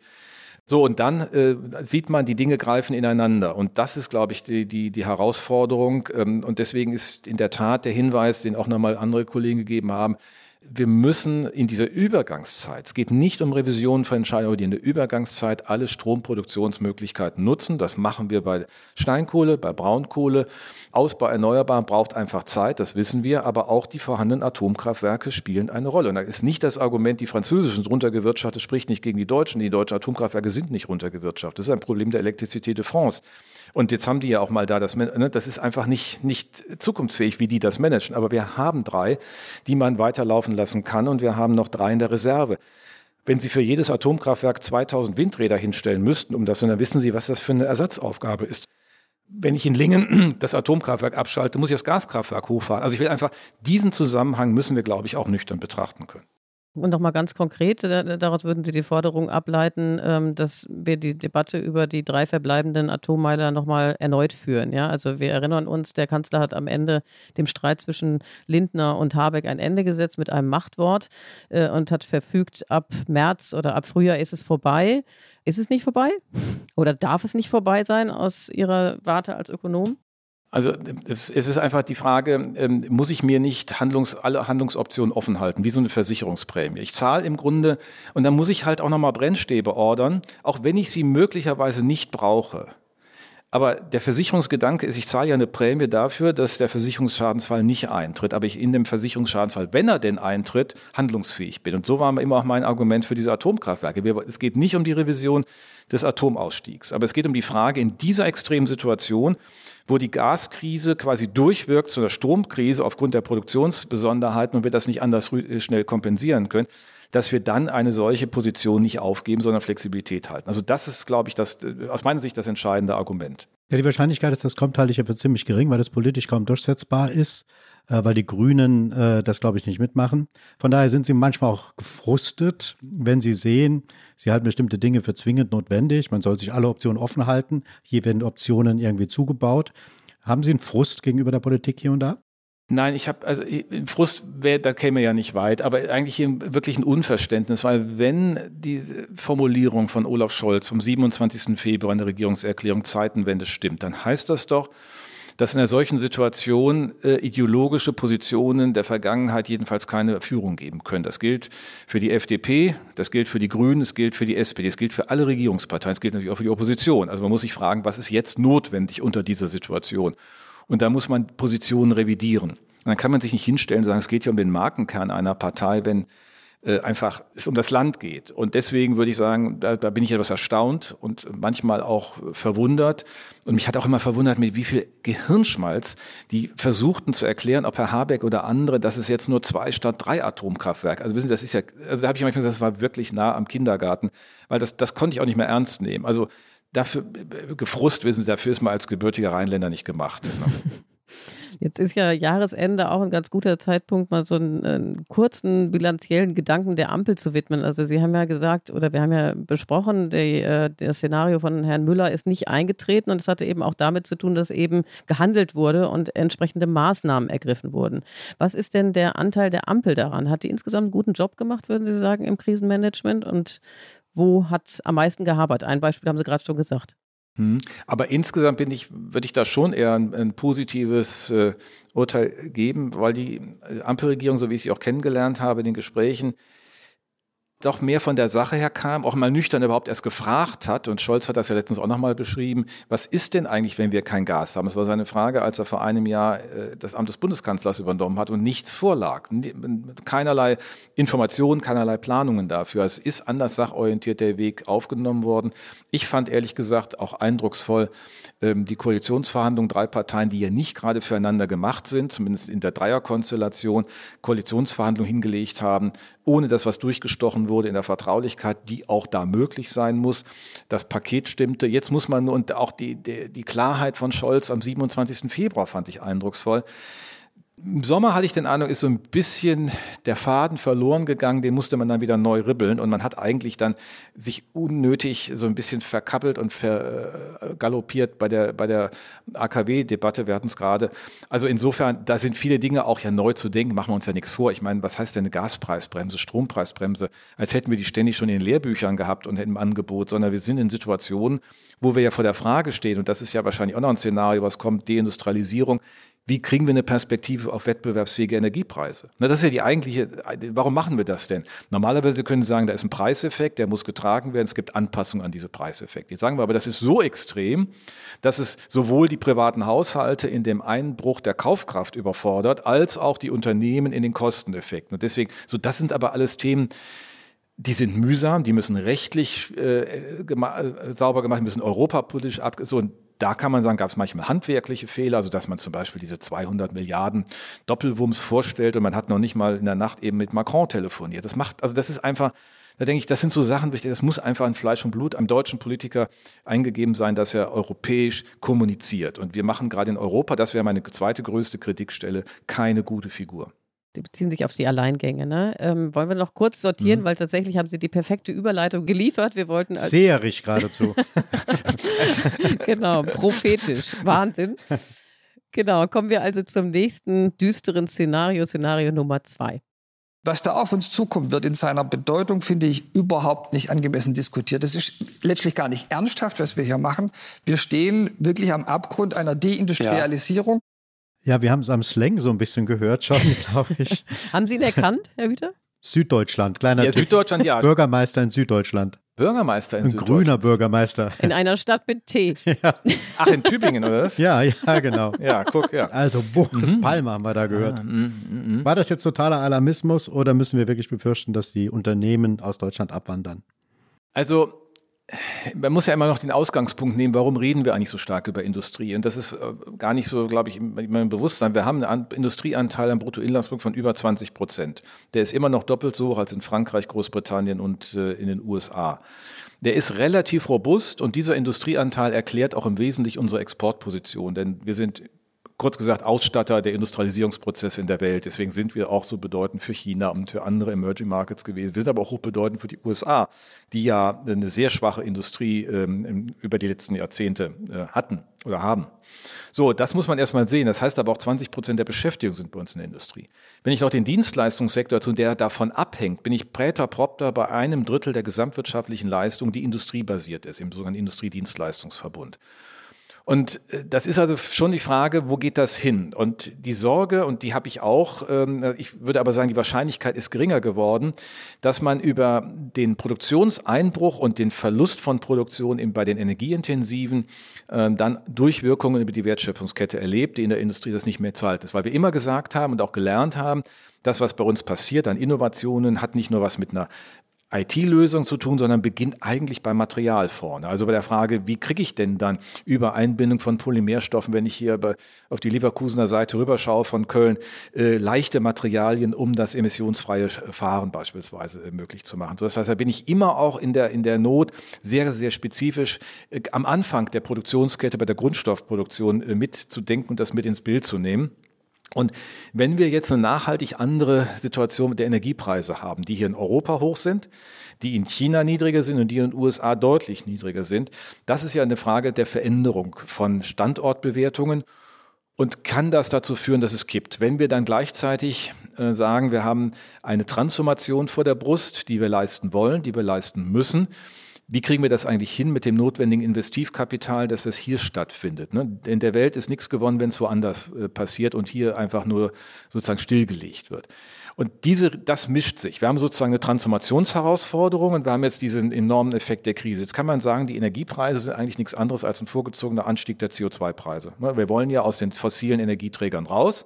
So, und dann äh, sieht man, die Dinge greifen ineinander. Und das ist, glaube ich, die, die, die Herausforderung. Ähm, und deswegen ist in der Tat der Hinweis, den auch nochmal andere Kollegen gegeben haben, wir müssen in dieser Übergangszeit, es geht nicht um Revisionen von Entscheidungen, aber in der Übergangszeit alle Stromproduktionsmöglichkeiten nutzen. Das machen wir bei Steinkohle, bei Braunkohle. Ausbau Erneuerbaren braucht einfach Zeit, das wissen wir, aber auch die vorhandenen Atomkraftwerke spielen eine Rolle. Und da ist nicht das Argument, die französischen runtergewirtschaftet, spricht nicht gegen die Deutschen. Die deutschen Atomkraftwerke sind nicht runtergewirtschaftet. Das ist ein Problem der Elektrizität de France. Und jetzt haben die ja auch mal da das, ne, das ist einfach nicht, nicht zukunftsfähig, wie die das managen. Aber wir haben drei, die man weiterlaufen lassen kann und wir haben noch drei in der Reserve. Wenn Sie für jedes Atomkraftwerk 2000 Windräder hinstellen müssten, um das, und dann wissen Sie, was das für eine Ersatzaufgabe ist. Wenn ich in Lingen das Atomkraftwerk abschalte, muss ich das Gaskraftwerk hochfahren. Also ich will einfach, diesen Zusammenhang müssen wir, glaube ich, auch nüchtern betrachten können. Und nochmal ganz konkret, daraus würden Sie die Forderung ableiten, ähm, dass wir die Debatte über die drei verbleibenden Atommeiler nochmal erneut führen. Ja? Also wir erinnern uns, der Kanzler hat am Ende dem Streit zwischen Lindner und Habeck ein Ende gesetzt mit einem Machtwort äh, und hat verfügt, ab März oder ab Frühjahr ist es vorbei. Ist es nicht vorbei? Oder darf es nicht vorbei sein aus Ihrer Warte als Ökonom? Also es ist einfach die Frage, ähm, muss ich mir nicht Handlungs, alle Handlungsoptionen offen halten, wie so eine Versicherungsprämie. Ich zahle im Grunde und dann muss ich halt auch nochmal Brennstäbe ordern, auch wenn ich sie möglicherweise nicht brauche. Aber der Versicherungsgedanke ist, ich zahle ja eine Prämie dafür, dass der Versicherungsschadensfall nicht eintritt, aber ich in dem Versicherungsschadensfall, wenn er denn eintritt, handlungsfähig bin. Und so war immer auch mein Argument für diese Atomkraftwerke. Es geht nicht um die Revision des Atomausstiegs, aber es geht um die Frage in dieser extremen Situation, wo die Gaskrise quasi durchwirkt zu einer Stromkrise aufgrund der Produktionsbesonderheiten und wir das nicht anders äh, schnell kompensieren können, dass wir dann eine solche Position nicht aufgeben, sondern Flexibilität halten. Also das ist, glaube ich, das, äh, aus meiner Sicht das entscheidende Argument. Ja, die Wahrscheinlichkeit, dass das kommt, halte ich für ziemlich gering, weil das politisch kaum durchsetzbar ist, weil die Grünen äh, das, glaube ich, nicht mitmachen. Von daher sind sie manchmal auch gefrustet, wenn sie sehen, sie halten bestimmte Dinge für zwingend notwendig. Man soll sich alle Optionen offen halten. Hier werden Optionen irgendwie zugebaut. Haben Sie einen Frust gegenüber der Politik hier und da? Nein, ich habe, also Frust, wär, da käme ja nicht weit, aber eigentlich wirklich ein Unverständnis, weil wenn die Formulierung von Olaf Scholz vom 27. Februar in der Regierungserklärung Zeitenwende stimmt, dann heißt das doch, dass in einer solchen Situation äh, ideologische Positionen der Vergangenheit jedenfalls keine Führung geben können. Das gilt für die FDP, das gilt für die Grünen, es gilt für die SPD, es gilt für alle Regierungsparteien, es gilt natürlich auch für die Opposition. Also man muss sich fragen, was ist jetzt notwendig unter dieser Situation? Und da muss man Positionen revidieren. Und dann kann man sich nicht hinstellen und sagen, es geht hier um den Markenkern einer Partei, wenn äh, einfach es um das Land geht. Und deswegen würde ich sagen, da, da bin ich etwas erstaunt und manchmal auch verwundert. Und mich hat auch immer verwundert, mit wie viel Gehirnschmalz die versuchten zu erklären, ob Herr Habeck oder andere, dass es jetzt nur zwei statt drei Atomkraftwerke. Also wissen Sie, das ist ja, also da habe ich manchmal gesagt, das war wirklich nah am Kindergarten, weil das, das konnte ich auch nicht mehr ernst nehmen. Also dafür, gefrust, wissen Sie, dafür ist man als gebürtiger Rheinländer nicht gemacht. Jetzt ist ja Jahresende auch ein ganz guter Zeitpunkt, mal so einen, einen, kurzen bilanziellen Gedanken der Ampel zu widmen. Also Sie haben ja gesagt, oder wir haben ja besprochen, die, äh, das Szenario von Herrn Müller ist nicht eingetreten und es hatte eben auch damit zu tun, dass eben gehandelt wurde und entsprechende Maßnahmen ergriffen wurden. Was ist denn der Anteil der Ampel daran? Hat die insgesamt einen guten Job gemacht, würden Sie sagen, im Krisenmanagement? Und wo hat es am meisten gehabert? Ein Beispiel haben Sie gerade schon gesagt. Hm. Aber insgesamt bin ich, würde ich da schon eher ein, ein positives äh, Urteil geben, weil die äh, Ampelregierung, so wie ich sie auch kennengelernt habe in den Gesprächen, doch mehr von der Sache her kam, auch mal nüchtern überhaupt erst gefragt hat, und Scholz hat das ja letztens auch nochmal beschrieben, was ist denn eigentlich, wenn wir kein Gas haben? Das war seine Frage, als er vor einem Jahr äh, das Amt des Bundeskanzlers übernommen hat und nichts vorlag. Keinerlei Informationen, keinerlei Planungen dafür. Es ist anders sachorientiert der Weg aufgenommen worden. Ich fand ehrlich gesagt auch eindrucksvoll ähm, die Koalitionsverhandlungen, drei Parteien, die ja nicht gerade füreinander gemacht sind, zumindest in der Dreierkonstellation, Koalitionsverhandlungen hingelegt haben, ohne dass was durchgestochen wurde in der Vertraulichkeit, die auch da möglich sein muss. Das Paket stimmte. Jetzt muss man, und auch die, die, die Klarheit von Scholz am 27. Februar fand ich eindrucksvoll. Im Sommer hatte ich den Eindruck, ist so ein bisschen der Faden verloren gegangen, den musste man dann wieder neu ribbeln und man hat eigentlich dann sich unnötig so ein bisschen verkappelt und vergaloppiert bei der, bei der AKW-Debatte, wir hatten es gerade. Also insofern, da sind viele Dinge auch ja neu zu denken, machen wir uns ja nichts vor. Ich meine, was heißt denn eine Gaspreisbremse, Strompreisbremse? Als hätten wir die ständig schon in den Lehrbüchern gehabt und im Angebot, sondern wir sind in Situationen, wo wir ja vor der Frage stehen, und das ist ja wahrscheinlich auch noch ein Szenario, was kommt, Deindustrialisierung, wie kriegen wir eine Perspektive auf wettbewerbsfähige Energiepreise? Na, das ist ja die eigentliche, warum machen wir das denn? Normalerweise können Sie sagen, da ist ein Preiseffekt, der muss getragen werden, es gibt Anpassungen an diese Preiseffekte. Jetzt sagen wir aber, das ist so extrem, dass es sowohl die privaten Haushalte in dem Einbruch der Kaufkraft überfordert, als auch die Unternehmen in den Kosteneffekten. Und deswegen, so das sind aber alles Themen, die sind mühsam, die müssen rechtlich äh, gema äh, sauber gemacht, müssen europapolitisch ab, so, da kann man sagen, gab es manchmal handwerkliche Fehler, also dass man zum Beispiel diese 200 Milliarden Doppelwumms vorstellt und man hat noch nicht mal in der Nacht eben mit Macron telefoniert. Das macht, also das ist einfach, da denke ich, das sind so Sachen, das muss einfach in Fleisch und Blut am deutschen Politiker eingegeben sein, dass er europäisch kommuniziert. Und wir machen gerade in Europa, das wäre meine zweite größte Kritikstelle, keine gute Figur. Die beziehen sich auf die Alleingänge. Ne? Ähm, wollen wir noch kurz sortieren, mhm. weil tatsächlich haben Sie die perfekte Überleitung geliefert. Wir wollten als Seherig geradezu. genau, prophetisch. Wahnsinn. Genau, kommen wir also zum nächsten düsteren Szenario, Szenario Nummer zwei. Was da auf uns zukommt, wird in seiner Bedeutung, finde ich, überhaupt nicht angemessen diskutiert. Das ist letztlich gar nicht ernsthaft, was wir hier machen. Wir stehen wirklich am Abgrund einer Deindustrialisierung. Ja, wir haben es am Slang so ein bisschen gehört schon, glaube ich. haben Sie ihn erkannt, Herr Hüter? Süddeutschland, kleiner ja, Süddeutschland, ja. Bürgermeister in Süddeutschland. Bürgermeister in Ein Süddeutschland. grüner Bürgermeister. In einer Stadt mit T. Ja. Ach, in Tübingen, oder was? Ja, ja, genau. ja, guck, ja. Also Boris mhm. Palmer haben wir da gehört. Mhm, mhm, War das jetzt totaler Alarmismus oder müssen wir wirklich befürchten, dass die Unternehmen aus Deutschland abwandern? Also man muss ja immer noch den Ausgangspunkt nehmen, warum reden wir eigentlich so stark über Industrie? Und das ist äh, gar nicht so, glaube ich, in meinem Bewusstsein. Wir haben einen Industrieanteil am Bruttoinlandsprodukt von über 20 Prozent. Der ist immer noch doppelt so hoch als in Frankreich, Großbritannien und äh, in den USA. Der ist relativ robust und dieser Industrieanteil erklärt auch im Wesentlichen unsere Exportposition, denn wir sind kurz gesagt Ausstatter der Industrialisierungsprozesse in der Welt. Deswegen sind wir auch so bedeutend für China und für andere Emerging Markets gewesen. Wir sind aber auch hochbedeutend für die USA, die ja eine sehr schwache Industrie ähm, über die letzten Jahrzehnte äh, hatten oder haben. So, das muss man erstmal sehen. Das heißt aber auch 20 Prozent der Beschäftigung sind bei uns in der Industrie. Wenn ich noch den Dienstleistungssektor zu der davon abhängt, bin ich präter propter bei einem Drittel der gesamtwirtschaftlichen Leistung, die industriebasiert ist, im sogenannten Industriedienstleistungsverbund. Und äh, das ist also schon die Frage, wo geht das hin? Und die Sorge, und die habe ich auch, ähm, ich würde aber sagen, die Wahrscheinlichkeit ist geringer geworden, dass man über den Produktionseinbruch und den Verlust von Produktion bei den Energieintensiven ähm, dann Durchwirkungen über die Wertschöpfungskette erlebt, die in der Industrie das nicht mehr zahlt ist. Weil wir immer gesagt haben und auch gelernt haben, das, was bei uns passiert an Innovationen, hat nicht nur was mit einer IT-Lösung zu tun, sondern beginnt eigentlich beim Material vorne. Also bei der Frage, wie kriege ich denn dann über Einbindung von Polymerstoffen, wenn ich hier bei, auf die Leverkusener Seite rüberschaue von Köln, äh, leichte Materialien, um das emissionsfreie Fahren beispielsweise äh, möglich zu machen. So, das heißt, da bin ich immer auch in der, in der Not sehr, sehr spezifisch äh, am Anfang der Produktionskette bei der Grundstoffproduktion äh, mitzudenken und das mit ins Bild zu nehmen. Und wenn wir jetzt eine nachhaltig andere Situation mit der Energiepreise haben, die hier in Europa hoch sind, die in China niedriger sind und die in den USA deutlich niedriger sind, das ist ja eine Frage der Veränderung von Standortbewertungen und kann das dazu führen, dass es kippt. Wenn wir dann gleichzeitig äh, sagen, wir haben eine Transformation vor der Brust, die wir leisten wollen, die wir leisten müssen, wie kriegen wir das eigentlich hin mit dem notwendigen Investivkapital, dass das hier stattfindet? Ne? In der Welt ist nichts gewonnen, wenn es woanders äh, passiert und hier einfach nur sozusagen stillgelegt wird. Und diese, das mischt sich. Wir haben sozusagen eine Transformationsherausforderung und wir haben jetzt diesen enormen Effekt der Krise. Jetzt kann man sagen, die Energiepreise sind eigentlich nichts anderes als ein vorgezogener Anstieg der CO2-Preise. Ne? Wir wollen ja aus den fossilen Energieträgern raus.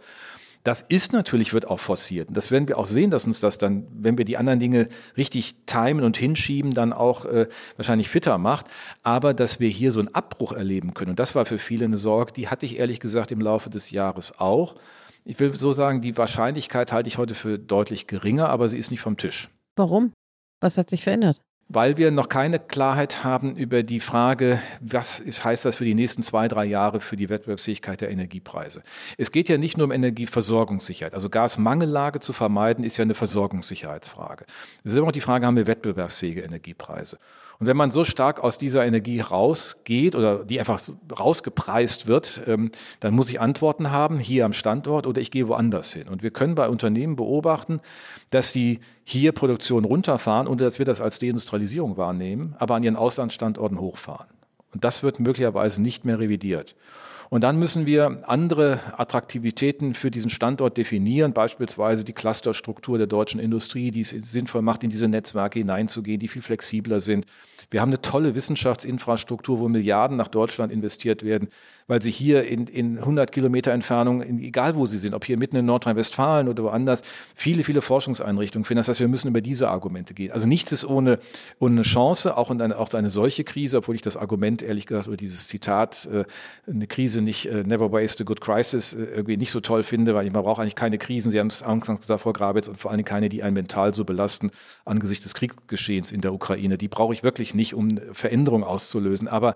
Das ist natürlich, wird auch forciert. Und das werden wir auch sehen, dass uns das dann, wenn wir die anderen Dinge richtig timen und hinschieben, dann auch äh, wahrscheinlich fitter macht. Aber dass wir hier so einen Abbruch erleben können, und das war für viele eine Sorge, die hatte ich ehrlich gesagt im Laufe des Jahres auch. Ich will so sagen, die Wahrscheinlichkeit halte ich heute für deutlich geringer, aber sie ist nicht vom Tisch. Warum? Was hat sich verändert? Weil wir noch keine Klarheit haben über die Frage, was ist, heißt das für die nächsten zwei, drei Jahre für die Wettbewerbsfähigkeit der Energiepreise. Es geht ja nicht nur um Energieversorgungssicherheit. Also Gasmangellage zu vermeiden, ist ja eine Versorgungssicherheitsfrage. Es ist immer noch die Frage, haben wir wettbewerbsfähige Energiepreise? Und wenn man so stark aus dieser Energie rausgeht oder die einfach rausgepreist wird, ähm, dann muss ich Antworten haben, hier am Standort oder ich gehe woanders hin. Und wir können bei Unternehmen beobachten, dass die hier Produktion runterfahren und dass wir das als Deindustrialisierung wahrnehmen, aber an ihren Auslandsstandorten hochfahren. Und das wird möglicherweise nicht mehr revidiert. Und dann müssen wir andere Attraktivitäten für diesen Standort definieren, beispielsweise die Clusterstruktur der deutschen Industrie, die es sinnvoll macht, in diese Netzwerke hineinzugehen, die viel flexibler sind. Wir haben eine tolle Wissenschaftsinfrastruktur, wo Milliarden nach Deutschland investiert werden weil sie hier in, in 100 Kilometer Entfernung, in, egal wo sie sind, ob hier mitten in Nordrhein-Westfalen oder woanders, viele, viele Forschungseinrichtungen finden. Das heißt, wir müssen über diese Argumente gehen. Also nichts ist ohne, ohne Chance, auch in eine, auch eine solche Krise, obwohl ich das Argument, ehrlich gesagt, oder dieses Zitat, äh, eine Krise nicht, äh, never waste a good crisis, äh, irgendwie nicht so toll finde, weil man braucht eigentlich keine Krisen, Sie haben es anfangs gesagt, Frau Grabitz, und vor allem keine, die einen mental so belasten angesichts des Kriegsgeschehens in der Ukraine. Die brauche ich wirklich nicht, um Veränderungen auszulösen. Aber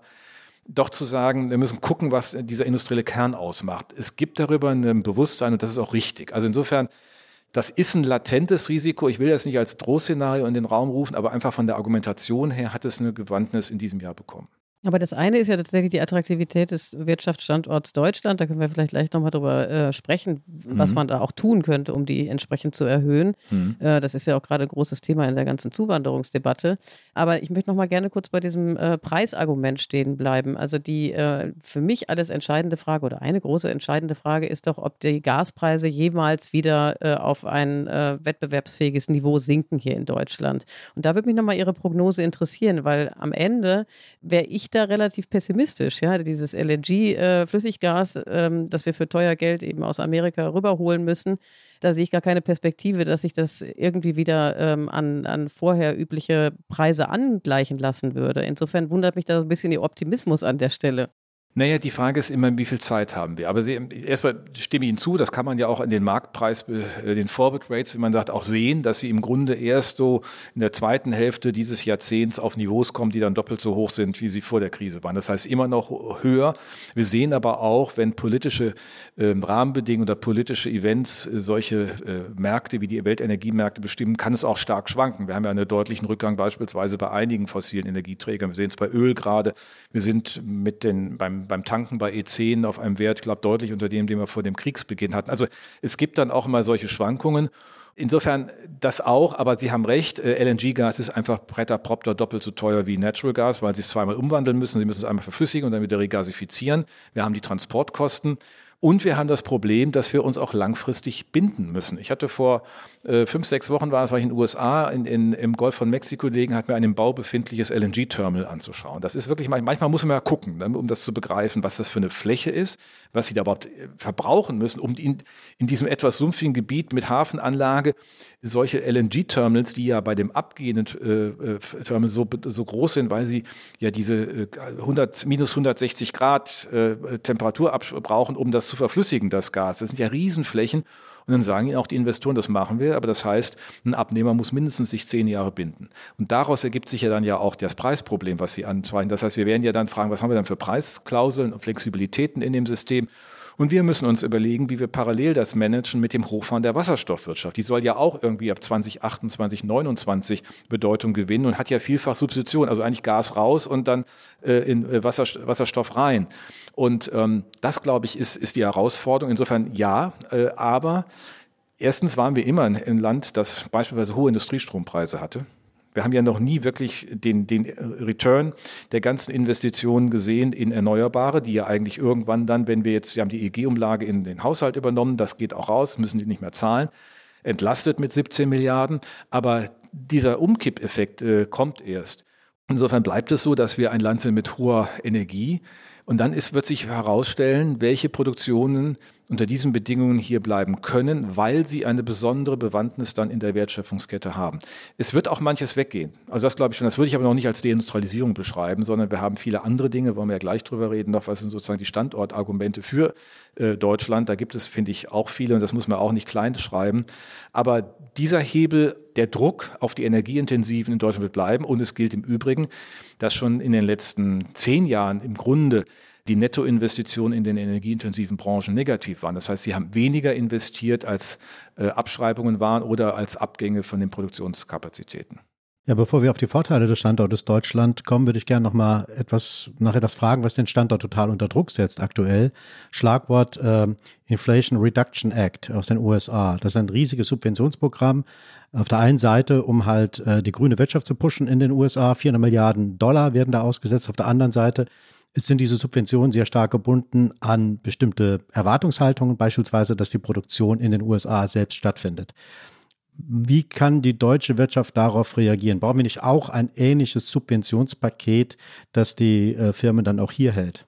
doch zu sagen, wir müssen gucken, was dieser industrielle Kern ausmacht. Es gibt darüber ein Bewusstsein und das ist auch richtig. Also insofern, das ist ein latentes Risiko. Ich will das nicht als Drohszenario in den Raum rufen, aber einfach von der Argumentation her hat es eine Gewandtnis in diesem Jahr bekommen. Aber das eine ist ja tatsächlich die Attraktivität des Wirtschaftsstandorts Deutschland. Da können wir vielleicht gleich nochmal drüber äh, sprechen, was mhm. man da auch tun könnte, um die entsprechend zu erhöhen. Mhm. Äh, das ist ja auch gerade ein großes Thema in der ganzen Zuwanderungsdebatte. Aber ich möchte nochmal gerne kurz bei diesem äh, Preisargument stehen bleiben. Also die äh, für mich alles entscheidende Frage oder eine große entscheidende Frage ist doch, ob die Gaspreise jemals wieder äh, auf ein äh, wettbewerbsfähiges Niveau sinken hier in Deutschland. Und da würde mich nochmal Ihre Prognose interessieren, weil am Ende wäre da relativ pessimistisch. Ja, dieses LNG-Flüssiggas, äh, ähm, das wir für teuer Geld eben aus Amerika rüberholen müssen, da sehe ich gar keine Perspektive, dass sich das irgendwie wieder ähm, an, an vorher übliche Preise angleichen lassen würde. Insofern wundert mich da so ein bisschen Ihr Optimismus an der Stelle. Naja, die Frage ist immer, wie viel Zeit haben wir. Aber erstmal stimme ich Ihnen zu, das kann man ja auch in den Marktpreis, äh, den Forward Rates, wie man sagt, auch sehen, dass sie im Grunde erst so in der zweiten Hälfte dieses Jahrzehnts auf Niveaus kommen, die dann doppelt so hoch sind, wie sie vor der Krise waren. Das heißt immer noch höher. Wir sehen aber auch, wenn politische äh, Rahmenbedingungen oder politische Events äh, solche äh, Märkte wie die Weltenergiemärkte bestimmen, kann es auch stark schwanken. Wir haben ja einen deutlichen Rückgang beispielsweise bei einigen fossilen Energieträgern. Wir sehen es bei Öl gerade. Wir sind mit den, beim beim Tanken bei E10 auf einem Wert, glaube, deutlich unter dem, den wir vor dem Kriegsbeginn hatten. Also es gibt dann auch immer solche Schwankungen. Insofern das auch, aber Sie haben recht, äh, LNG-Gas ist einfach bretter propter doppelt so teuer wie Natural Gas, weil Sie es zweimal umwandeln müssen. Sie müssen es einmal verflüssigen und dann wieder regasifizieren. Wir haben die Transportkosten. Und wir haben das Problem, dass wir uns auch langfristig binden müssen. Ich hatte vor äh, fünf, sechs Wochen war es, war ich in den USA, in, in, im Golf von Mexiko gelegen, hat mir ein im Bau befindliches LNG-Terminal anzuschauen. Das ist wirklich, manchmal muss man ja gucken, ne, um das zu begreifen, was das für eine Fläche ist, was sie da überhaupt äh, verbrauchen müssen, um in, in diesem etwas sumpfigen Gebiet mit Hafenanlage solche LNG-Terminals, die ja bei dem abgehenden äh, äh, Terminal so, so groß sind, weil sie ja diese äh, 100, minus 160 Grad äh, Temperatur brauchen, um das zu verflüssigen, das Gas. Das sind ja Riesenflächen. Und dann sagen ihnen auch die Investoren, das machen wir, aber das heißt, ein Abnehmer muss mindestens sich zehn Jahre binden. Und daraus ergibt sich ja dann ja auch das Preisproblem, was Sie anzweifeln. Das heißt, wir werden ja dann fragen, was haben wir dann für Preisklauseln und Flexibilitäten in dem System? Und wir müssen uns überlegen, wie wir parallel das managen mit dem Hochfahren der Wasserstoffwirtschaft. Die soll ja auch irgendwie ab 2028, 2029 Bedeutung gewinnen und hat ja vielfach Substitution, also eigentlich Gas raus und dann äh, in äh, Wasserstoff rein. Und ähm, das, glaube ich, ist, ist die Herausforderung. Insofern ja, äh, aber erstens waren wir immer ein Land, das beispielsweise hohe Industriestrompreise hatte. Wir haben ja noch nie wirklich den, den Return der ganzen Investitionen gesehen in Erneuerbare, die ja eigentlich irgendwann dann, wenn wir jetzt, wir haben die EG-Umlage in den Haushalt übernommen, das geht auch raus, müssen die nicht mehr zahlen, entlastet mit 17 Milliarden. Aber dieser Umkippeffekt äh, kommt erst. Insofern bleibt es so, dass wir ein Land sind mit hoher Energie. Und dann ist, wird sich herausstellen, welche Produktionen unter diesen Bedingungen hier bleiben können, weil sie eine besondere Bewandtnis dann in der Wertschöpfungskette haben. Es wird auch manches weggehen. Also das glaube ich schon. Das würde ich aber noch nicht als Deindustrialisierung beschreiben, sondern wir haben viele andere Dinge, wollen wir ja gleich drüber reden, noch was sind sozusagen die Standortargumente für äh, Deutschland. Da gibt es, finde ich, auch viele und das muss man auch nicht klein schreiben. Aber dieser Hebel, der Druck auf die Energieintensiven in Deutschland wird bleiben und es gilt im Übrigen, dass schon in den letzten zehn Jahren im Grunde die Nettoinvestitionen in den energieintensiven Branchen negativ waren. Das heißt, sie haben weniger investiert, als äh, Abschreibungen waren oder als Abgänge von den Produktionskapazitäten. Ja, bevor wir auf die Vorteile des Standortes Deutschland kommen, würde ich gerne noch mal etwas nach etwas fragen, was den Standort total unter Druck setzt aktuell. Schlagwort äh, Inflation Reduction Act aus den USA. Das ist ein riesiges Subventionsprogramm. Auf der einen Seite, um halt äh, die grüne Wirtschaft zu pushen in den USA, 400 Milliarden Dollar werden da ausgesetzt. Auf der anderen Seite sind diese Subventionen sehr stark gebunden an bestimmte Erwartungshaltungen, beispielsweise, dass die Produktion in den USA selbst stattfindet. Wie kann die deutsche Wirtschaft darauf reagieren? Brauchen wir nicht auch ein ähnliches Subventionspaket, das die äh, Firmen dann auch hier hält?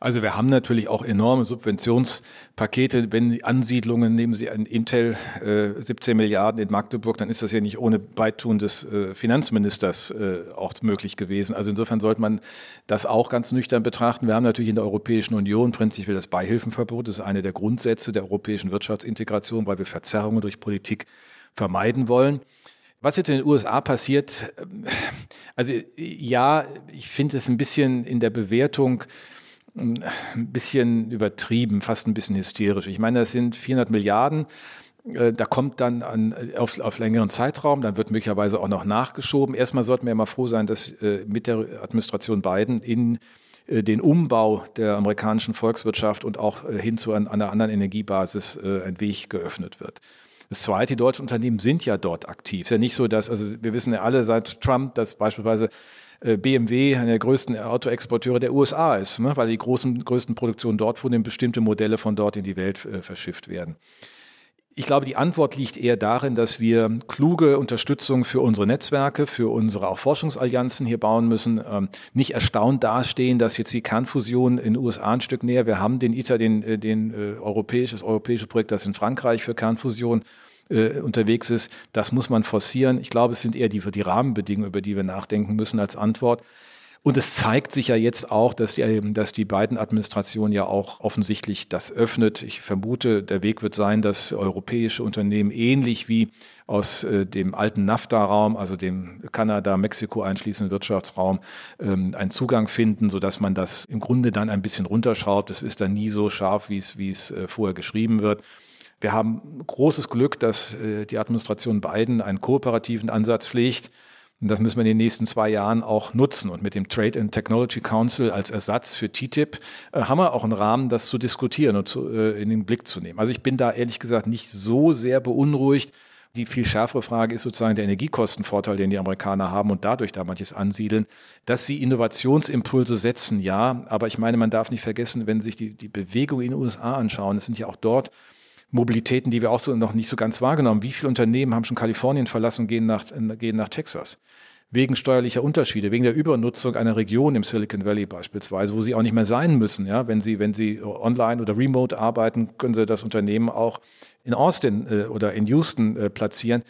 Also wir haben natürlich auch enorme Subventionspakete. Wenn die Ansiedlungen, nehmen Sie ein Intel äh, 17 Milliarden in Magdeburg, dann ist das ja nicht ohne Beitun des äh, Finanzministers äh, auch möglich gewesen. Also insofern sollte man das auch ganz nüchtern betrachten. Wir haben natürlich in der Europäischen Union prinzipiell das Beihilfenverbot. Das ist eine der Grundsätze der europäischen Wirtschaftsintegration, weil wir Verzerrungen durch Politik vermeiden wollen. Was jetzt in den USA passiert, äh, also ja, ich finde es ein bisschen in der Bewertung, ein bisschen übertrieben, fast ein bisschen hysterisch. Ich meine, das sind 400 Milliarden. Äh, da kommt dann an, auf, auf längeren Zeitraum, dann wird möglicherweise auch noch nachgeschoben. Erstmal sollten wir ja mal froh sein, dass äh, mit der Administration Biden in äh, den Umbau der amerikanischen Volkswirtschaft und auch hin zu einer anderen Energiebasis ein Weg geöffnet wird. Das Zweite, die deutschen Unternehmen sind ja dort aktiv. Es ist ja nicht so, dass, also wir wissen ja alle seit Trump, dass beispielsweise äh, BMW einer der größten Autoexporteure der USA ist, ne? weil die großen, größten Produktionen dort wurden bestimmte Modelle von dort in die Welt äh, verschifft werden. Ich glaube, die Antwort liegt eher darin, dass wir kluge Unterstützung für unsere Netzwerke, für unsere auch Forschungsallianzen hier bauen müssen. Ähm, nicht erstaunt dastehen, dass jetzt die Kernfusion in den USA ein Stück näher. Wir haben den ITER, den, äh, den äh, europäisch, das europäische Projekt, das in Frankreich für Kernfusion äh, unterwegs ist. Das muss man forcieren. Ich glaube, es sind eher die, die Rahmenbedingungen, über die wir nachdenken müssen als Antwort. Und es zeigt sich ja jetzt auch, dass die, dass die beiden Administrationen ja auch offensichtlich das öffnet. Ich vermute, der Weg wird sein, dass europäische Unternehmen ähnlich wie aus äh, dem alten NAFTA-Raum, also dem Kanada, Mexiko einschließenden Wirtschaftsraum, ähm, einen Zugang finden, sodass man das im Grunde dann ein bisschen runterschraubt. Es ist dann nie so scharf, wie es, wie es äh, vorher geschrieben wird. Wir haben großes Glück, dass äh, die Administration Biden einen kooperativen Ansatz pflegt. Und das müssen wir in den nächsten zwei Jahren auch nutzen. Und mit dem Trade and Technology Council als Ersatz für TTIP äh, haben wir auch einen Rahmen, das zu diskutieren und zu, äh, in den Blick zu nehmen. Also ich bin da ehrlich gesagt nicht so sehr beunruhigt. Die viel schärfere Frage ist sozusagen der Energiekostenvorteil, den die Amerikaner haben und dadurch da manches ansiedeln. Dass sie Innovationsimpulse setzen, ja. Aber ich meine, man darf nicht vergessen, wenn sich die, die Bewegung in den USA anschauen, es sind ja auch dort Mobilitäten, die wir auch so noch nicht so ganz wahrgenommen. Wie viele Unternehmen haben schon Kalifornien verlassen und gehen nach, gehen nach Texas? Wegen steuerlicher Unterschiede, wegen der Übernutzung einer Region im Silicon Valley beispielsweise, wo sie auch nicht mehr sein müssen. Ja, wenn sie, wenn sie online oder remote arbeiten, können sie das Unternehmen auch in Austin äh, oder in Houston äh, platzieren.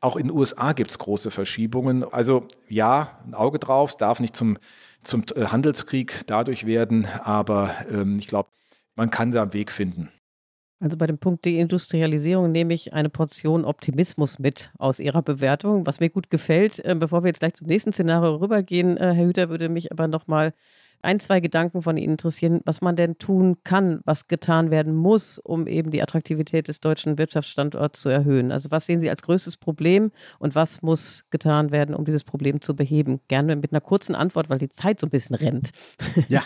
Auch in den USA gibt es große Verschiebungen. Also ja, ein Auge drauf, darf nicht zum, zum äh, Handelskrieg dadurch werden, aber ähm, ich glaube, man kann da einen Weg finden. Also bei dem Punkt Deindustrialisierung nehme ich eine Portion Optimismus mit aus Ihrer Bewertung, was mir gut gefällt. Äh, bevor wir jetzt gleich zum nächsten Szenario rübergehen, äh, Herr Hüter, würde mich aber nochmal ein, zwei Gedanken von Ihnen interessieren, was man denn tun kann, was getan werden muss, um eben die Attraktivität des deutschen Wirtschaftsstandorts zu erhöhen. Also was sehen Sie als größtes Problem und was muss getan werden, um dieses Problem zu beheben? Gerne mit einer kurzen Antwort, weil die Zeit so ein bisschen rennt. Ja,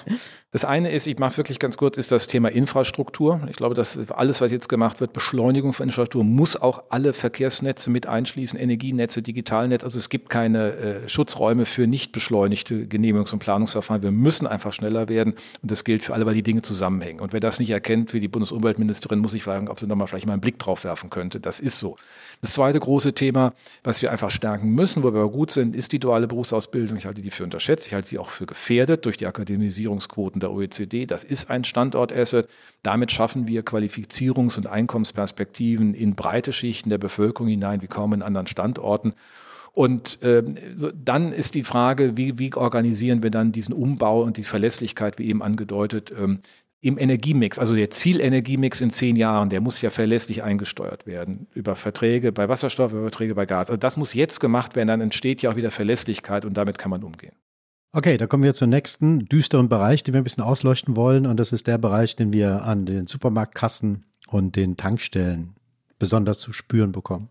das eine ist, ich mache es wirklich ganz kurz, ist das Thema Infrastruktur. Ich glaube, dass alles, was jetzt gemacht wird, Beschleunigung von Infrastruktur, muss auch alle Verkehrsnetze mit einschließen, Energienetze, Digitalnetz. Also es gibt keine äh, Schutzräume für nicht beschleunigte Genehmigungs- und Planungsverfahren. Wir müssen einfach schneller werden. Und das gilt für alle, weil die Dinge zusammenhängen. Und wer das nicht erkennt, wie die Bundesumweltministerin, muss ich fragen, ob sie nochmal vielleicht mal einen Blick drauf werfen könnte. Das ist so. Das zweite große Thema, was wir einfach stärken müssen, wo wir gut sind, ist die duale Berufsausbildung. Ich halte die für unterschätzt. Ich halte sie auch für gefährdet durch die Akademisierungsquoten der OECD. Das ist ein Standortasset. Damit schaffen wir Qualifizierungs- und Einkommensperspektiven in breite Schichten der Bevölkerung hinein, wie kaum in anderen Standorten. Und ähm, so, dann ist die Frage, wie, wie organisieren wir dann diesen Umbau und die Verlässlichkeit, wie eben angedeutet, ähm, im Energiemix, also der Zielenergiemix in zehn Jahren, der muss ja verlässlich eingesteuert werden über Verträge bei Wasserstoff, über Verträge bei Gas. Also das muss jetzt gemacht werden, dann entsteht ja auch wieder Verlässlichkeit und damit kann man umgehen. Okay, da kommen wir zum nächsten düsteren Bereich, den wir ein bisschen ausleuchten wollen. Und das ist der Bereich, den wir an den Supermarktkassen und den Tankstellen besonders zu spüren bekommen.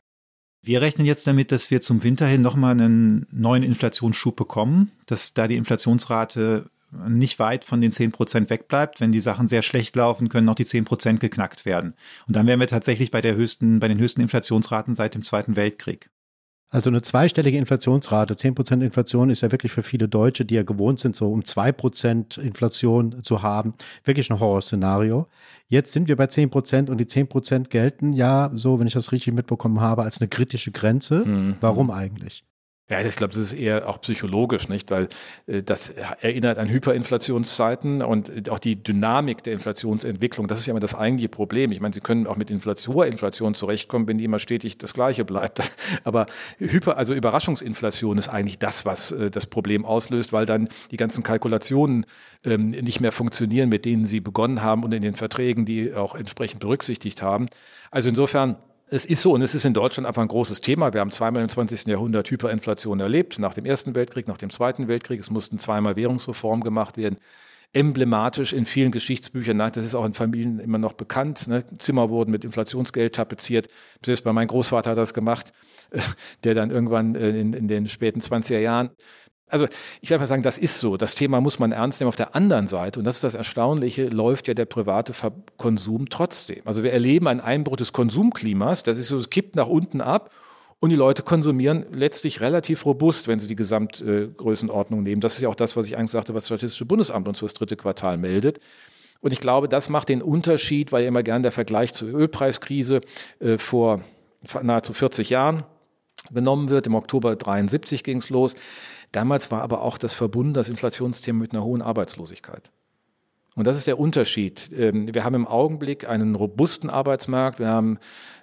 Wir rechnen jetzt damit, dass wir zum Winter hin nochmal einen neuen Inflationsschub bekommen, dass da die Inflationsrate nicht weit von den 10 Prozent wegbleibt. Wenn die Sachen sehr schlecht laufen, können auch die 10 Prozent geknackt werden. Und dann wären wir tatsächlich bei der höchsten, bei den höchsten Inflationsraten seit dem Zweiten Weltkrieg. Also eine zweistellige Inflationsrate, 10% Inflation ist ja wirklich für viele Deutsche, die ja gewohnt sind, so um 2% Inflation zu haben, wirklich ein Horrorszenario. Jetzt sind wir bei 10% und die 10% gelten ja, so wenn ich das richtig mitbekommen habe, als eine kritische Grenze. Mhm. Warum eigentlich? Ja, ich glaube, das ist eher auch psychologisch, nicht? Weil äh, das erinnert an Hyperinflationszeiten und auch die Dynamik der Inflationsentwicklung. Das ist ja immer das eigentliche Problem. Ich meine, Sie können auch mit Inflation, Inflation zurechtkommen, wenn die immer stetig das Gleiche bleibt. Aber Hyper, also Überraschungsinflation ist eigentlich das, was äh, das Problem auslöst, weil dann die ganzen Kalkulationen ähm, nicht mehr funktionieren, mit denen Sie begonnen haben und in den Verträgen, die auch entsprechend berücksichtigt haben. Also insofern es ist so und es ist in Deutschland einfach ein großes Thema. Wir haben zweimal im 20. Jahrhundert Hyperinflation erlebt, nach dem Ersten Weltkrieg, nach dem Zweiten Weltkrieg. Es mussten zweimal Währungsreformen gemacht werden. Emblematisch in vielen Geschichtsbüchern, das ist auch in Familien immer noch bekannt. Ne? Zimmer wurden mit Inflationsgeld tapeziert. Selbst bei meinem Großvater hat das gemacht, der dann irgendwann äh, in, in den späten 20er Jahren also ich werde mal sagen, das ist so. Das Thema muss man ernst nehmen. Auf der anderen Seite, und das ist das Erstaunliche, läuft ja der private Konsum trotzdem. Also wir erleben einen Einbruch des Konsumklimas. Das ist so, es kippt nach unten ab. Und die Leute konsumieren letztlich relativ robust, wenn sie die Gesamtgrößenordnung nehmen. Das ist ja auch das, was ich eigentlich sagte, was das Statistische Bundesamt uns für das dritte Quartal meldet. Und ich glaube, das macht den Unterschied, weil ja immer gern der Vergleich zur Ölpreiskrise äh, vor nahezu 40 Jahren genommen wird. Im Oktober 73 ging es los. Damals war aber auch das verbunden, das Inflationsthema mit einer hohen Arbeitslosigkeit. Und das ist der Unterschied. Ähm, wir haben im Augenblick einen robusten Arbeitsmarkt, wir haben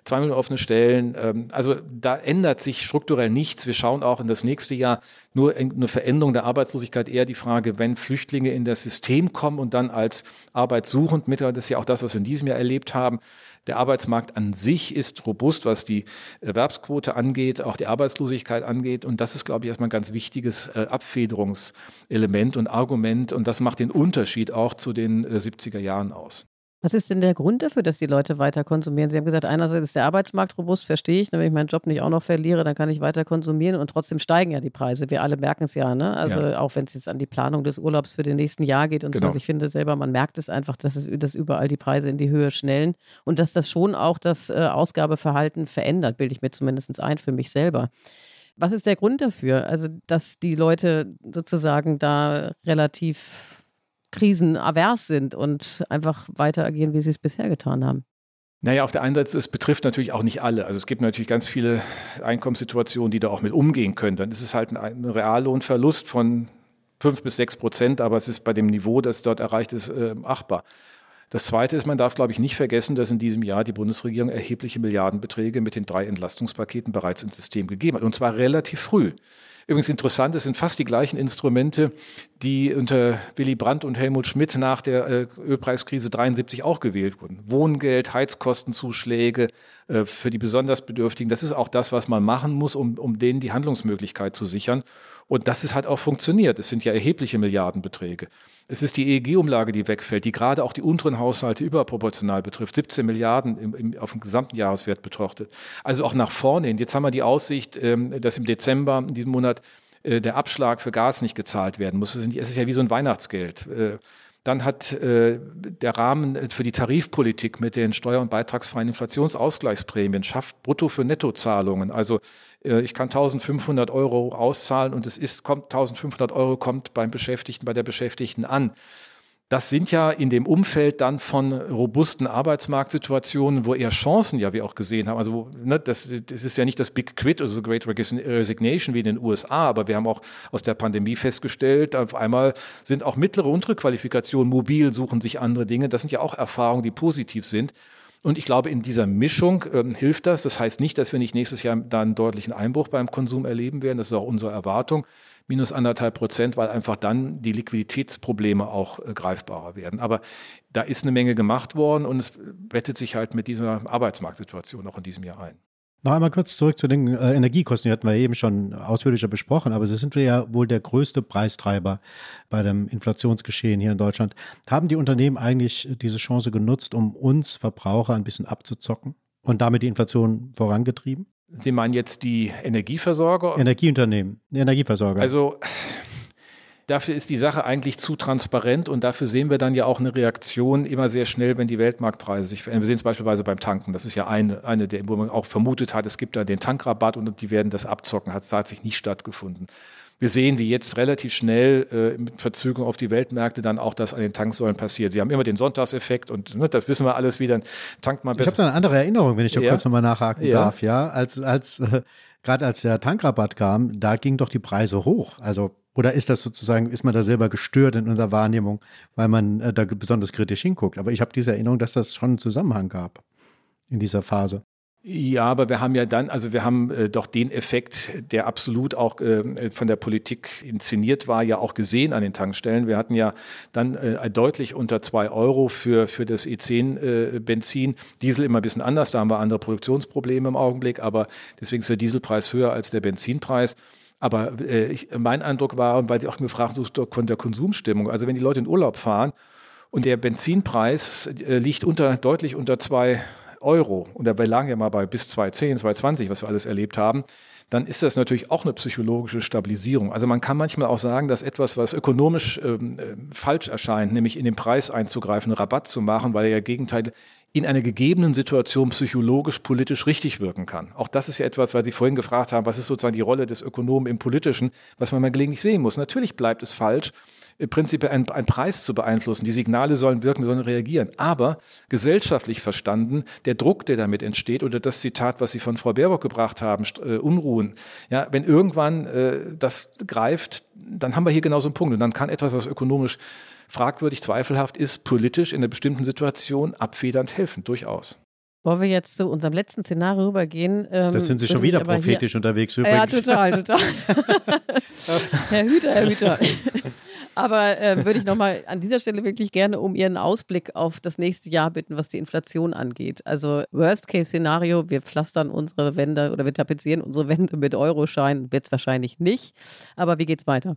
zwei Millionen offene Stellen. Ähm, also da ändert sich strukturell nichts. Wir schauen auch in das nächste Jahr nur eine Veränderung der Arbeitslosigkeit, eher die Frage, wenn Flüchtlinge in das System kommen und dann als arbeitssuchend mit, das ist ja auch das, was wir in diesem Jahr erlebt haben, der Arbeitsmarkt an sich ist robust, was die Erwerbsquote angeht, auch die Arbeitslosigkeit angeht. Und das ist, glaube ich, erstmal ein ganz wichtiges äh, Abfederungselement und Argument. Und das macht den Unterschied auch zu den 70er äh, Jahren aus. Was ist denn der Grund dafür, dass die Leute weiter konsumieren? Sie haben gesagt, einerseits ist der Arbeitsmarkt robust, verstehe ich. Wenn ich meinen Job nicht auch noch verliere, dann kann ich weiter konsumieren und trotzdem steigen ja die Preise. Wir alle merken es ja, ne? Also ja. auch wenn es jetzt an die Planung des Urlaubs für den nächsten Jahr geht und genau. so. Also ich finde selber, man merkt es einfach, dass es dass überall die Preise in die Höhe schnellen und dass das schon auch das äh, Ausgabeverhalten verändert, bilde ich mir zumindest ein für mich selber. Was ist der Grund dafür? Also, dass die Leute sozusagen da relativ krisenavers sind und einfach weiter agieren, wie sie es bisher getan haben. Naja, auf der einen Seite, es betrifft natürlich auch nicht alle. Also es gibt natürlich ganz viele Einkommenssituationen, die da auch mit umgehen können. Dann ist es halt ein, Reallohnverlust von fünf bis sechs Prozent, aber es ist bei dem Niveau, das dort erreicht ist, äh, achtbar. Das Zweite ist, man darf, glaube ich, nicht vergessen, dass in diesem Jahr die Bundesregierung erhebliche Milliardenbeträge mit den drei Entlastungspaketen bereits ins System gegeben hat. Und zwar relativ früh. Übrigens interessant, es sind fast die gleichen Instrumente, die unter Willy Brandt und Helmut Schmidt nach der äh, Ölpreiskrise 73 auch gewählt wurden. Wohngeld, Heizkostenzuschläge äh, für die besonders Bedürftigen. Das ist auch das, was man machen muss, um, um denen die Handlungsmöglichkeit zu sichern. Und das ist halt auch funktioniert. Es sind ja erhebliche Milliardenbeträge. Es ist die EEG-Umlage, die wegfällt, die gerade auch die unteren Haushalte überproportional betrifft. 17 Milliarden im, im, auf den gesamten Jahreswert betrachtet. Also auch nach vorne hin. Jetzt haben wir die Aussicht, ähm, dass im Dezember, in diesem Monat, äh, der Abschlag für Gas nicht gezahlt werden muss. Es ist ja wie so ein Weihnachtsgeld. Äh, dann hat äh, der Rahmen für die Tarifpolitik mit den steuer- und beitragsfreien Inflationsausgleichsprämien schafft Brutto für Nettozahlungen. Also äh, ich kann 1500 Euro auszahlen und es ist, kommt 1500 Euro kommt beim Beschäftigten, bei der Beschäftigten an. Das sind ja in dem Umfeld dann von robusten Arbeitsmarktsituationen, wo eher Chancen ja wir auch gesehen haben. Also ne, das, das ist ja nicht das Big Quit, also Great Resignation wie in den USA, aber wir haben auch aus der Pandemie festgestellt, auf einmal sind auch mittlere, untere Qualifikationen mobil, suchen sich andere Dinge. Das sind ja auch Erfahrungen, die positiv sind. Und ich glaube, in dieser Mischung ähm, hilft das. Das heißt nicht, dass wir nicht nächstes Jahr da einen deutlichen Einbruch beim Konsum erleben werden. Das ist auch unsere Erwartung minus anderthalb Prozent, weil einfach dann die Liquiditätsprobleme auch äh, greifbarer werden. Aber da ist eine Menge gemacht worden und es bettet sich halt mit dieser Arbeitsmarktsituation auch in diesem Jahr ein. Noch einmal kurz zurück zu den äh, Energiekosten. Die hatten wir eben schon ausführlicher besprochen, aber sie sind ja wohl der größte Preistreiber bei dem Inflationsgeschehen hier in Deutschland. Haben die Unternehmen eigentlich diese Chance genutzt, um uns Verbraucher ein bisschen abzuzocken und damit die Inflation vorangetrieben? Sie meinen jetzt die Energieversorger? Energieunternehmen, Energieversorger. Also dafür ist die Sache eigentlich zu transparent und dafür sehen wir dann ja auch eine Reaktion immer sehr schnell, wenn die Weltmarktpreise sich verändern. Wir sehen es beispielsweise beim Tanken. Das ist ja eine, eine der, wo man auch vermutet hat, es gibt da den Tankrabatt und die werden das abzocken. Hat tatsächlich nicht stattgefunden. Wir sehen, wie jetzt relativ schnell äh, mit Verzögerung auf die Weltmärkte dann auch das an den Tanksäulen passiert. Sie haben immer den Sonntagseffekt und ne, das wissen wir alles wieder. Tankt man besser. Ich habe da eine andere Erinnerung, wenn ich da ja? kurz nochmal nachhaken ja? darf. Ja, als, als äh, gerade als der Tankrabatt kam, da gingen doch die Preise hoch. Also oder ist das sozusagen, ist man da selber gestört in unserer Wahrnehmung, weil man äh, da besonders kritisch hinguckt? Aber ich habe diese Erinnerung, dass das schon einen Zusammenhang gab in dieser Phase. Ja, aber wir haben ja dann, also wir haben äh, doch den Effekt, der absolut auch äh, von der Politik inszeniert war, ja auch gesehen an den Tankstellen. Wir hatten ja dann äh, deutlich unter zwei Euro für, für das E10 äh. Diesel immer ein bisschen anders, da haben wir andere Produktionsprobleme im Augenblick, aber deswegen ist der Dieselpreis höher als der Benzinpreis. Aber äh, ich, mein Eindruck war, weil Sie auch gefragt haben, von der Konsumstimmung, also wenn die Leute in Urlaub fahren und der Benzinpreis äh, liegt unter, deutlich unter zwei Euro, und dabei lagen ja mal bei bis 2,10, 2,20, was wir alles erlebt haben, dann ist das natürlich auch eine psychologische Stabilisierung. Also man kann manchmal auch sagen, dass etwas, was ökonomisch ähm, äh, falsch erscheint, nämlich in den Preis einzugreifen, Rabatt zu machen, weil er ja Gegenteil in einer gegebenen Situation psychologisch, politisch richtig wirken kann. Auch das ist ja etwas, weil Sie vorhin gefragt haben, was ist sozusagen die Rolle des Ökonomen im Politischen, was man mal gelegentlich sehen muss. Natürlich bleibt es falsch, prinzipiell einen, einen Preis zu beeinflussen. Die Signale sollen wirken, sollen reagieren. Aber gesellschaftlich verstanden, der Druck, der damit entsteht, oder das Zitat, was Sie von Frau Baerbock gebracht haben, äh, Unruhen. Ja, wenn irgendwann äh, das greift, dann haben wir hier genau so einen Punkt. Und dann kann etwas, was ökonomisch fragwürdig, zweifelhaft ist, politisch in einer bestimmten Situation abfedernd helfen, durchaus. Wollen wir jetzt zu unserem letzten Szenario rübergehen? Ähm, das sind Sie schon wieder prophetisch hier, unterwegs übrigens. Ja, total, total. Herr Hüter, Herr Hüter. Aber äh, würde ich nochmal an dieser Stelle wirklich gerne um Ihren Ausblick auf das nächste Jahr bitten, was die Inflation angeht. Also Worst-Case-Szenario, wir pflastern unsere Wände oder wir tapezieren unsere Wände mit Euroscheinen, wird es wahrscheinlich nicht. Aber wie geht es weiter?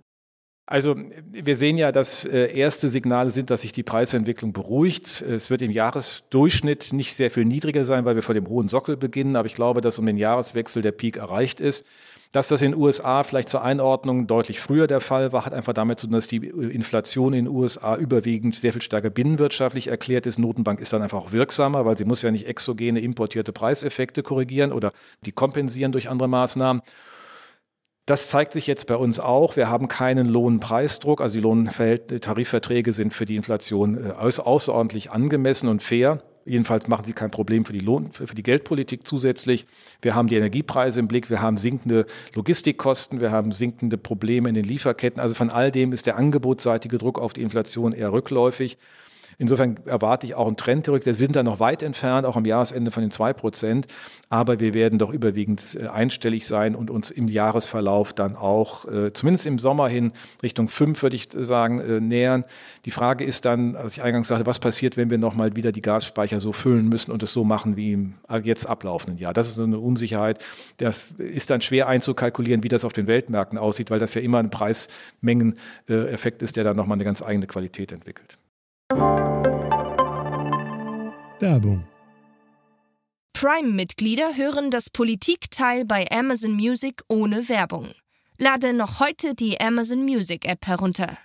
Also wir sehen ja, dass äh, erste Signale sind, dass sich die Preisentwicklung beruhigt. Es wird im Jahresdurchschnitt nicht sehr viel niedriger sein, weil wir vor dem hohen Sockel beginnen. Aber ich glaube, dass um den Jahreswechsel der Peak erreicht ist. Dass das in den USA vielleicht zur Einordnung deutlich früher der Fall war, hat einfach damit zu tun, dass die Inflation in den USA überwiegend sehr viel stärker binnenwirtschaftlich erklärt ist. Notenbank ist dann einfach auch wirksamer, weil sie muss ja nicht exogene importierte Preiseffekte korrigieren oder die kompensieren durch andere Maßnahmen. Das zeigt sich jetzt bei uns auch. Wir haben keinen Lohnpreisdruck. Also die Lohntarifverträge sind für die Inflation äh, außerordentlich angemessen und fair. Jedenfalls machen sie kein Problem für die Lohn, für die Geldpolitik zusätzlich. Wir haben die Energiepreise im Blick, wir haben sinkende Logistikkosten, wir haben sinkende Probleme in den Lieferketten. Also von all dem ist der angebotsseitige Druck auf die Inflation eher rückläufig. Insofern erwarte ich auch einen Trend zurück. Wir sind da noch weit entfernt, auch am Jahresende von den zwei Prozent. Aber wir werden doch überwiegend äh, einstellig sein und uns im Jahresverlauf dann auch, äh, zumindest im Sommer hin, Richtung fünf, würde ich sagen, äh, nähern. Die Frage ist dann, als ich eingangs sagte, was passiert, wenn wir nochmal wieder die Gasspeicher so füllen müssen und es so machen wie im jetzt ablaufenden Jahr. Das ist so eine Unsicherheit. Das ist dann schwer einzukalkulieren, wie das auf den Weltmärkten aussieht, weil das ja immer ein Preismengeneffekt ist, der dann nochmal eine ganz eigene Qualität entwickelt. Werbung. Prime-Mitglieder hören das Politikteil bei Amazon Music ohne Werbung. Lade noch heute die Amazon Music App herunter.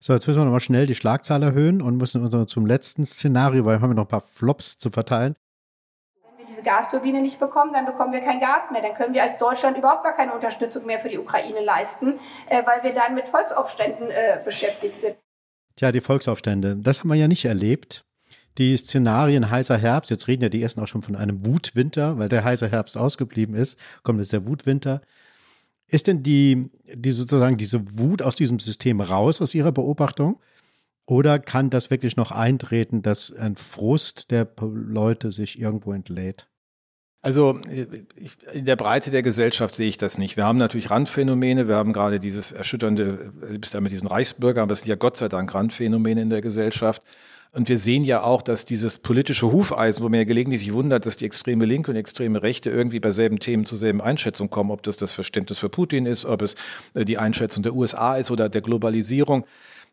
So, jetzt müssen wir nochmal schnell die Schlagzahl erhöhen und müssen uns zum letzten Szenario, weil wir haben noch ein paar Flops zu verteilen Gasturbine nicht bekommen, dann bekommen wir kein Gas mehr. Dann können wir als Deutschland überhaupt gar keine Unterstützung mehr für die Ukraine leisten, äh, weil wir dann mit Volksaufständen äh, beschäftigt sind. Tja, die Volksaufstände, das haben wir ja nicht erlebt. Die Szenarien heißer Herbst, jetzt reden ja die ersten auch schon von einem Wutwinter, weil der heiße Herbst ausgeblieben ist, kommt jetzt der Wutwinter. Ist denn die, die sozusagen diese Wut aus diesem System raus, aus Ihrer Beobachtung? Oder kann das wirklich noch eintreten, dass ein Frust der Leute sich irgendwo entlädt? Also in der Breite der Gesellschaft sehe ich das nicht. Wir haben natürlich Randphänomene. Wir haben gerade dieses erschütternde, bis mit diesen Reichsbürgern, aber es sind ja Gott sei Dank Randphänomene in der Gesellschaft. Und wir sehen ja auch, dass dieses politische Hufeisen, wo man ja gelegentlich sich wundert, dass die extreme Linke und extreme Rechte irgendwie bei selben Themen zur selben Einschätzung kommen, ob das das Verständnis für Putin ist, ob es äh, die Einschätzung der USA ist oder der Globalisierung.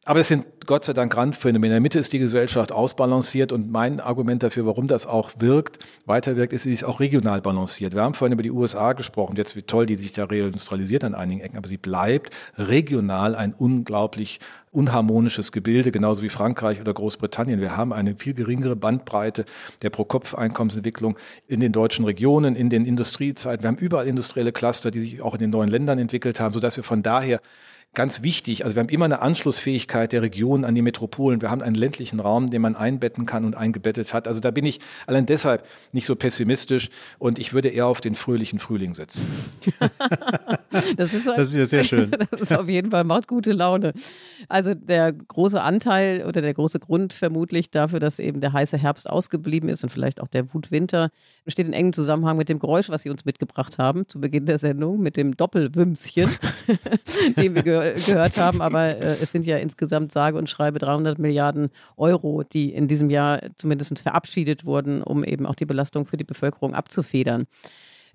Aber es sind Gott sei Dank Randphänomene. In der Mitte ist die Gesellschaft ausbalanciert und mein Argument dafür, warum das auch wirkt, weiterwirkt, ist, sie ist auch regional balanciert. Wir haben vorhin über die USA gesprochen, jetzt wie toll die sich da reindustrialisiert an einigen Ecken, aber sie bleibt regional ein unglaublich unharmonisches Gebilde, genauso wie Frankreich oder Großbritannien. Wir haben eine viel geringere Bandbreite der Pro-Kopf-Einkommensentwicklung in den deutschen Regionen, in den Industriezeiten. Wir haben überall industrielle Cluster, die sich auch in den neuen Ländern entwickelt haben, sodass wir von daher ganz wichtig. Also wir haben immer eine Anschlussfähigkeit der Regionen an die Metropolen. Wir haben einen ländlichen Raum, den man einbetten kann und eingebettet hat. Also da bin ich allein deshalb nicht so pessimistisch und ich würde eher auf den fröhlichen Frühling setzen. das, ist, das ist ja sehr schön. Das ist auf jeden Fall, macht gute Laune. Also der große Anteil oder der große Grund vermutlich dafür, dass eben der heiße Herbst ausgeblieben ist und vielleicht auch der Wutwinter, steht in engem Zusammenhang mit dem Geräusch, was Sie uns mitgebracht haben zu Beginn der Sendung, mit dem Doppelwümschen, den wir gehört gehört haben, aber äh, es sind ja insgesamt sage und schreibe 300 Milliarden Euro, die in diesem Jahr zumindest verabschiedet wurden, um eben auch die Belastung für die Bevölkerung abzufedern.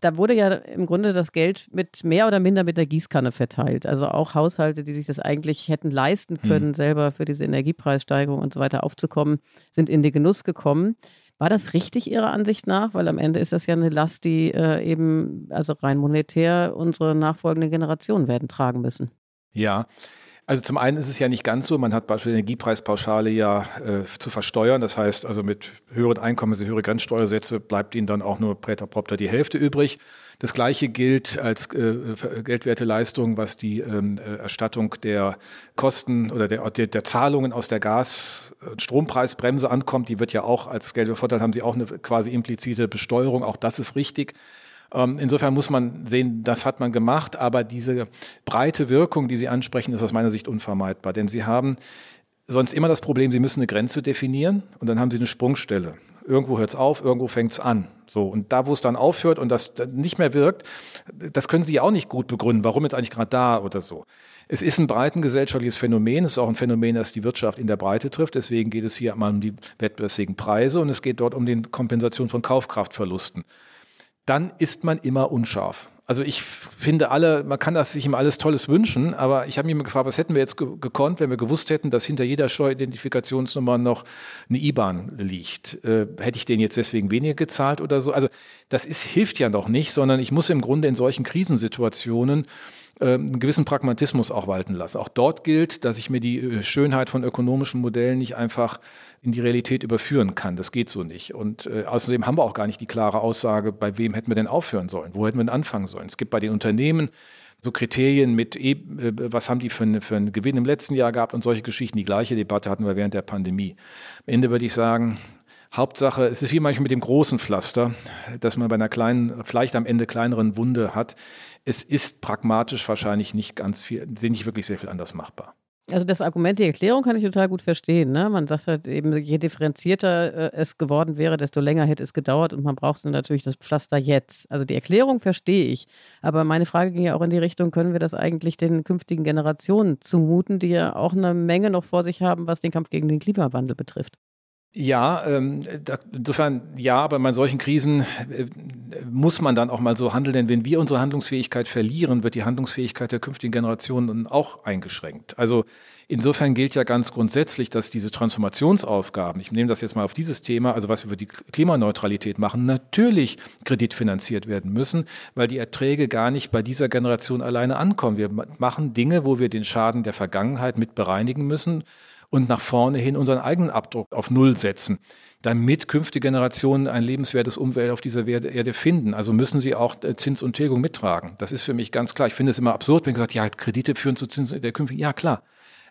Da wurde ja im Grunde das Geld mit mehr oder minder mit der Gießkanne verteilt. Also auch Haushalte, die sich das eigentlich hätten leisten hm. können, hm. selber für diese Energiepreissteigerung und so weiter aufzukommen, sind in den Genuss gekommen. War das richtig Ihrer Ansicht nach? Weil am Ende ist das ja eine Last, die äh, eben, also rein monetär, unsere nachfolgenden Generationen werden tragen müssen. Ja, also zum einen ist es ja nicht ganz so, man hat beispielsweise Energiepreispauschale ja äh, zu versteuern. Das heißt, also mit höheren Einkommen, also höhere Grenzsteuersätze, bleibt ihnen dann auch nur präter propter die Hälfte übrig. Das gleiche gilt als äh, geldwerte Leistung, was die ähm, äh, Erstattung der Kosten oder der, der, der Zahlungen aus der Gas- und Strompreisbremse ankommt. Die wird ja auch als Geldwertvorteil haben sie auch eine quasi implizite Besteuerung. Auch das ist richtig. Ähm, insofern muss man sehen, das hat man gemacht, aber diese breite Wirkung, die Sie ansprechen, ist aus meiner Sicht unvermeidbar, denn Sie haben sonst immer das Problem, Sie müssen eine Grenze definieren und dann haben Sie eine Sprungstelle. Irgendwo hört es auf, irgendwo fängt es an. So, und da, wo es dann aufhört und das nicht mehr wirkt, das können Sie auch nicht gut begründen. Warum jetzt eigentlich gerade da oder so? Es ist ein breitengesellschaftliches Phänomen. Es ist auch ein Phänomen, das die Wirtschaft in der Breite trifft. Deswegen geht es hier mal um die wettbewerbsfähigen Preise und es geht dort um die Kompensation von Kaufkraftverlusten dann ist man immer unscharf. Also ich finde alle, man kann das sich ihm alles Tolles wünschen, aber ich habe mich immer gefragt, was hätten wir jetzt gekonnt, wenn wir gewusst hätten, dass hinter jeder Steueridentifikationsnummer noch eine IBAN liegt. Äh, hätte ich den jetzt deswegen weniger gezahlt oder so? Also das ist, hilft ja noch nicht, sondern ich muss im Grunde in solchen Krisensituationen einen gewissen Pragmatismus auch walten lassen. Auch dort gilt, dass ich mir die äh, Schönheit von ökonomischen Modellen nicht einfach in die Realität überführen kann. Das geht so nicht. Und äh, außerdem haben wir auch gar nicht die klare Aussage, bei wem hätten wir denn aufhören sollen, wo hätten wir denn anfangen sollen. Es gibt bei den Unternehmen so Kriterien mit, äh, was haben die für, eine, für einen Gewinn im letzten Jahr gehabt und solche Geschichten. Die gleiche Debatte hatten wir während der Pandemie. Am Ende würde ich sagen, Hauptsache, es ist wie manchmal mit dem großen Pflaster, dass man bei einer kleinen, vielleicht am Ende kleineren Wunde hat. Es ist pragmatisch wahrscheinlich nicht ganz viel, nicht wirklich sehr viel anders machbar. Also das Argument, die Erklärung kann ich total gut verstehen. Ne? Man sagt halt eben, je differenzierter äh, es geworden wäre, desto länger hätte es gedauert und man braucht natürlich das Pflaster jetzt. Also die Erklärung verstehe ich. Aber meine Frage ging ja auch in die Richtung, können wir das eigentlich den künftigen Generationen zumuten, die ja auch eine Menge noch vor sich haben, was den Kampf gegen den Klimawandel betrifft? Ja, ähm, da, insofern ja, aber in solchen Krisen äh, muss man dann auch mal so handeln, denn wenn wir unsere Handlungsfähigkeit verlieren, wird die Handlungsfähigkeit der künftigen Generationen auch eingeschränkt. Also insofern gilt ja ganz grundsätzlich, dass diese Transformationsaufgaben, ich nehme das jetzt mal auf dieses Thema, also was wir für die Klimaneutralität machen, natürlich kreditfinanziert werden müssen, weil die Erträge gar nicht bei dieser Generation alleine ankommen. Wir machen Dinge, wo wir den Schaden der Vergangenheit mit bereinigen müssen und nach vorne hin unseren eigenen Abdruck auf Null setzen, damit künftige Generationen ein lebenswertes Umwelt auf dieser Erde finden. Also müssen sie auch äh, Zins und Tilgung mittragen. Das ist für mich ganz klar. Ich finde es immer absurd, wenn gesagt, ja, Kredite führen zu Zins der künftigen. Ja, klar.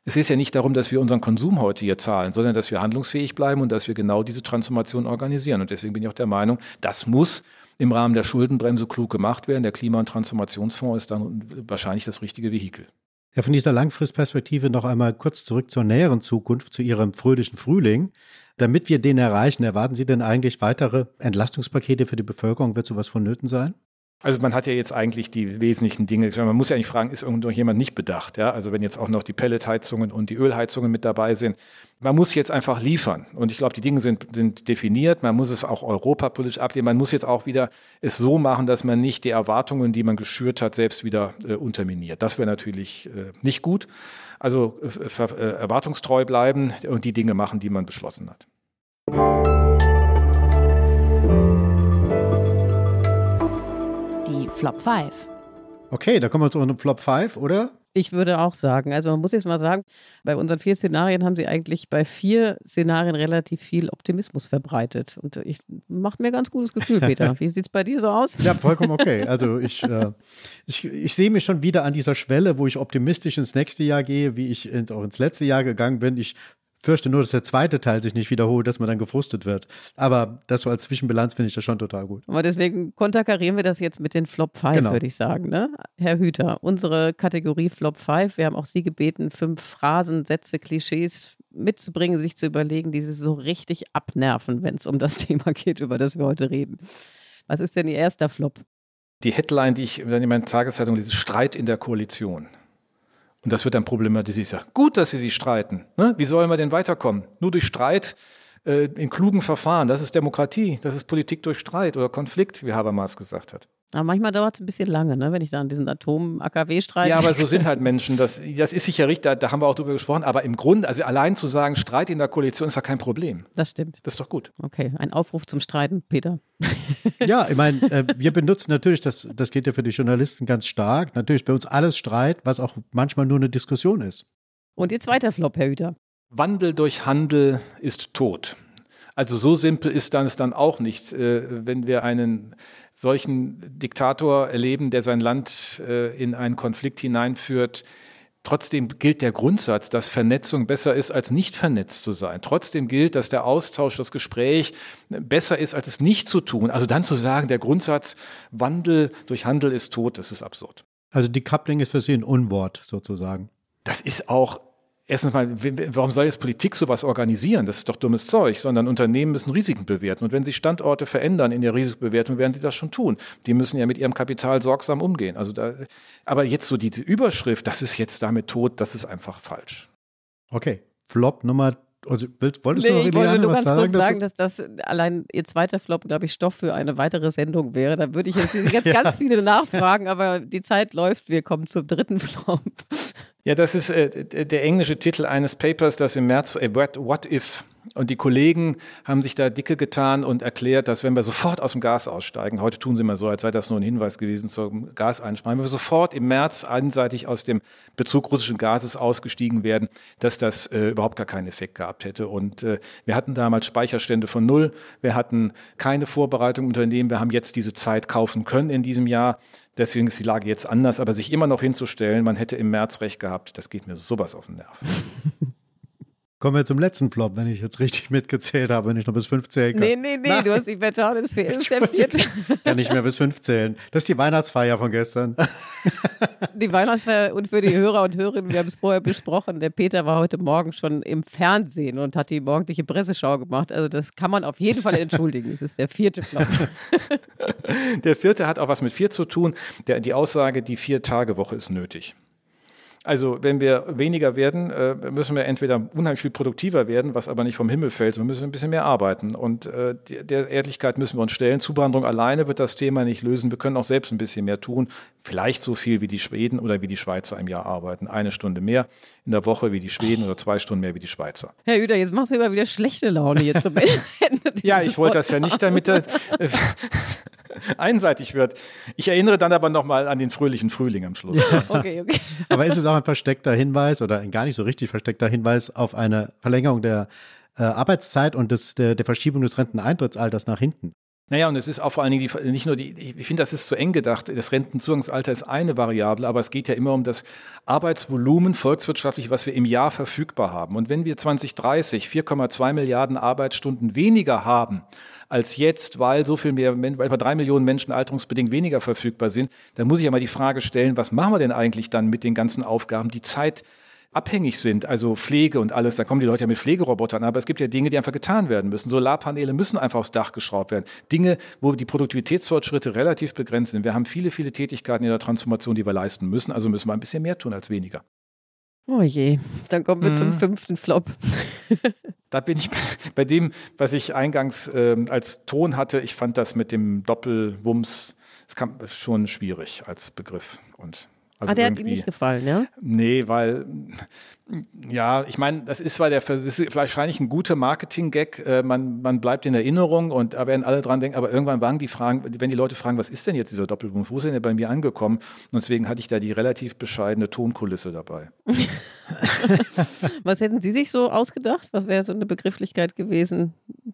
Es ist ja nicht darum, dass wir unseren Konsum heute hier zahlen, sondern dass wir handlungsfähig bleiben und dass wir genau diese Transformation organisieren. Und deswegen bin ich auch der Meinung, das muss im Rahmen der Schuldenbremse klug gemacht werden. Der Klima- und Transformationsfonds ist dann wahrscheinlich das richtige Vehikel. Ja, von dieser Langfristperspektive noch einmal kurz zurück zur näheren Zukunft, zu Ihrem fröhlichen Frühling. Damit wir den erreichen, erwarten Sie denn eigentlich weitere Entlastungspakete für die Bevölkerung? Wird sowas vonnöten sein? Also man hat ja jetzt eigentlich die wesentlichen Dinge. Man muss ja eigentlich fragen, ist irgendwo jemand nicht bedacht? Ja? Also wenn jetzt auch noch die Pelletheizungen und die Ölheizungen mit dabei sind. Man muss jetzt einfach liefern. Und ich glaube, die Dinge sind, sind definiert. Man muss es auch europapolitisch ablehnen. Man muss jetzt auch wieder es so machen, dass man nicht die Erwartungen, die man geschürt hat, selbst wieder äh, unterminiert. Das wäre natürlich äh, nicht gut. Also äh, äh erwartungstreu bleiben und die Dinge machen, die man beschlossen hat. Flop 5. Okay, da kommen wir zu unserem Flop 5, oder? Ich würde auch sagen, also man muss jetzt mal sagen, bei unseren vier Szenarien haben sie eigentlich bei vier Szenarien relativ viel Optimismus verbreitet. Und ich macht mir ganz gutes Gefühl, Peter. Wie sieht es bei dir so aus? Ja, vollkommen okay. Also ich, äh, ich, ich sehe mich schon wieder an dieser Schwelle, wo ich optimistisch ins nächste Jahr gehe, wie ich ins, auch ins letzte Jahr gegangen bin. Ich fürchte nur, dass der zweite Teil sich nicht wiederholt, dass man dann gefrustet wird. Aber das so als Zwischenbilanz finde ich das schon total gut. Aber deswegen konterkarieren wir das jetzt mit den Flop 5, genau. würde ich sagen. Ne? Herr Hüter, unsere Kategorie Flop 5, wir haben auch Sie gebeten, fünf Phrasen, Sätze, Klischees mitzubringen, sich zu überlegen, die Sie so richtig abnerven, wenn es um das Thema geht, über das wir heute reden. Was ist denn Ihr erster Flop? Die Headline, die ich in meiner Tageszeitung lese, Streit in der Koalition. Und das wird dann problematisiert. Ja, gut, dass sie sich streiten. Ne? Wie sollen wir denn weiterkommen? Nur durch Streit äh, in klugen Verfahren. Das ist Demokratie. Das ist Politik durch Streit oder Konflikt, wie Habermas gesagt hat. Aber manchmal dauert es ein bisschen lange, ne? wenn ich da an diesen Atom-AKW streite. Ja, aber so sind halt Menschen. Das, das ist sicher richtig, da, da, haben wir auch drüber gesprochen. Aber im Grunde, also allein zu sagen, Streit in der Koalition ist doch kein Problem. Das stimmt. Das ist doch gut. Okay, ein Aufruf zum Streiten, Peter. Ja, ich meine, äh, wir benutzen natürlich, das, das geht ja für die Journalisten ganz stark, natürlich bei uns alles Streit, was auch manchmal nur eine Diskussion ist. Und Ihr zweiter Flop, Herr Hüter. Wandel durch Handel ist tot. Also so simpel ist dann es dann auch nicht, äh, wenn wir einen solchen Diktator erleben, der sein Land äh, in einen Konflikt hineinführt. Trotzdem gilt der Grundsatz, dass Vernetzung besser ist, als nicht vernetzt zu sein. Trotzdem gilt, dass der Austausch, das Gespräch besser ist, als es nicht zu tun. Also dann zu sagen, der Grundsatz Wandel durch Handel ist tot, das ist absurd. Also die Coupling ist für Sie ein Unwort sozusagen. Das ist auch erstens mal, warum soll jetzt Politik sowas organisieren? Das ist doch dummes Zeug, sondern Unternehmen müssen Risiken bewerten. Und wenn sich Standorte verändern in der Risikobewertung, werden sie das schon tun. Die müssen ja mit ihrem Kapital sorgsam umgehen. Also da, aber jetzt so diese Überschrift, das ist jetzt damit tot, das ist einfach falsch. Okay. Flop Nummer Also, willst, wolltest nee, du noch, ich wollte nur was ganz sagen kurz dazu? sagen, dass das allein ihr zweiter Flop, glaube ich, Stoff für eine weitere Sendung wäre. Da würde ich jetzt, jetzt ganz viele nachfragen, aber die Zeit läuft. Wir kommen zum dritten Flop. Ja, das ist äh, der englische Titel eines Papers, das im März, äh, What, If? Und die Kollegen haben sich da dicke getan und erklärt, dass wenn wir sofort aus dem Gas aussteigen, heute tun sie mal so, als sei das nur ein Hinweis gewesen zum Gaseinsparen, wenn wir sofort im März einseitig aus dem Bezug russischen Gases ausgestiegen werden, dass das äh, überhaupt gar keinen Effekt gehabt hätte. Und äh, wir hatten damals Speicherstände von null, wir hatten keine Vorbereitung im Unternehmen, wir haben jetzt diese Zeit kaufen können in diesem Jahr. Deswegen ist die Lage jetzt anders, aber sich immer noch hinzustellen, man hätte im März recht gehabt, das geht mir sowas auf den Nerv. Kommen wir zum letzten Flop, wenn ich jetzt richtig mitgezählt habe, wenn ich noch bis fünf zählen kann. Nee, nee, nee, du hast dich vertan. Das ist der vierte. Kann nicht mehr bis fünf zählen. Das ist die Weihnachtsfeier von gestern. Die Weihnachtsfeier und für die Hörer und Hörerinnen, wir haben es vorher besprochen, der Peter war heute Morgen schon im Fernsehen und hat die morgendliche Presseschau gemacht. Also das kann man auf jeden Fall entschuldigen. Das ist der vierte Flop. Der vierte hat auch was mit vier zu tun. Der, die Aussage, die Vier-Tage-Woche ist nötig. Also wenn wir weniger werden, äh, müssen wir entweder unheimlich viel produktiver werden, was aber nicht vom Himmel fällt, sondern müssen wir ein bisschen mehr arbeiten. Und äh, der Ehrlichkeit müssen wir uns stellen. Zuwanderung alleine wird das Thema nicht lösen. Wir können auch selbst ein bisschen mehr tun. Vielleicht so viel wie die Schweden oder wie die Schweizer im Jahr arbeiten. Eine Stunde mehr in der Woche wie die Schweden oder zwei Stunden mehr wie die Schweizer. Herr Hüter, jetzt machst du immer wieder schlechte Laune jetzt zum Ende. Ja, ich wollte das ja nicht damit das, äh, einseitig wird. Ich erinnere dann aber nochmal an den fröhlichen Frühling am Schluss. Okay, okay. Aber ist es auch ein versteckter Hinweis oder ein gar nicht so richtig versteckter Hinweis auf eine Verlängerung der äh, Arbeitszeit und des, der, der Verschiebung des Renteneintrittsalters nach hinten? Naja, und es ist auch vor allen Dingen die, nicht nur die, ich finde, das ist zu eng gedacht. Das Rentenzugangsalter ist eine Variable, aber es geht ja immer um das Arbeitsvolumen volkswirtschaftlich, was wir im Jahr verfügbar haben. Und wenn wir 2030 4,2 Milliarden Arbeitsstunden weniger haben als jetzt, weil so viel mehr, weil etwa drei Millionen Menschen alterungsbedingt weniger verfügbar sind, dann muss ich ja mal die Frage stellen, was machen wir denn eigentlich dann mit den ganzen Aufgaben, die Zeit abhängig sind, also Pflege und alles, da kommen die Leute ja mit Pflegerobotern, aber es gibt ja Dinge, die einfach getan werden müssen. Solarpaneele müssen einfach aufs Dach geschraubt werden. Dinge, wo die Produktivitätsfortschritte relativ begrenzt sind. Wir haben viele, viele Tätigkeiten in der Transformation, die wir leisten müssen, also müssen wir ein bisschen mehr tun als weniger. Oh je, dann kommen wir zum Mhm. fünften Flop. Da bin ich bei, dem, was ich eingangs ähm, als Ton hatte. Ich fand das mit dem Doppelwumms, es kam schon schwierig als Begriff. Und also ah, der hat ihm nicht gefallen, ja? Nee, weil, ja, ich meine, das ist zwar der, das ist wahrscheinlich ein guter Marketing-Gag, äh, man, man bleibt in Erinnerung und da werden alle dran denken, aber irgendwann waren die Fragen, wenn die Leute fragen, was ist denn jetzt dieser Doppelpunkt, wo ist denn der bei mir angekommen? Und deswegen hatte ich da die relativ bescheidene Tonkulisse dabei. Was hätten Sie sich so ausgedacht? Was wäre so eine Begrifflichkeit gewesen,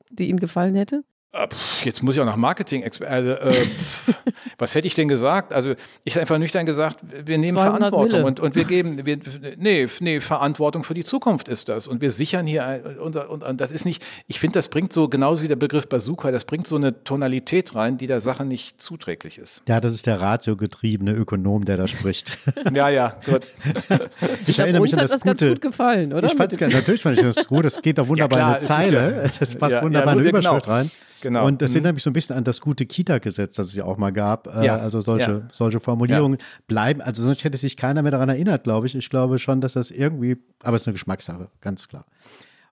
die Ihnen gefallen hätte? Äh, Jetzt muss ich auch nach Marketing. Also, äh, pff, was hätte ich denn gesagt? Also ich hätte einfach nüchtern gesagt, wir nehmen 200 Verantwortung und, und wir geben, wir, nee, nee, Verantwortung für die Zukunft ist das. Und wir sichern hier, ein- unser, und, und das ist nicht, ich finde, das bringt so, genauso wie der Begriff Bazooka, das bringt so eine Tonalität rein, die der Sache nicht zuträglich ist. Ja, das ist der ratiogetriebene Ökonom, der da spricht. Ja, ja, gut. Ich glaube, erinnere mich uns an hat das das ganz gute. gut gefallen, oder? Ich fand's Mit gerne, natürlich fand ich das gut. Das geht doch wunderbar klar, in eine es Zeile. ja- das passt ja, wunderbar ja, in eine genau. Überschrift rein. Genau. Und das Mhm. erinnert mich so ein bisschen an das gute Kita-Gesetz, das es ja auch mal gab. Äh, Ja. Also solche, Ja. solche Formulierungen bleiben. Also sonst hätte sich keiner mehr daran erinnert, glaube ich. Ich glaube schon, dass das irgendwie, aber es ist eine Geschmackssache, ganz klar.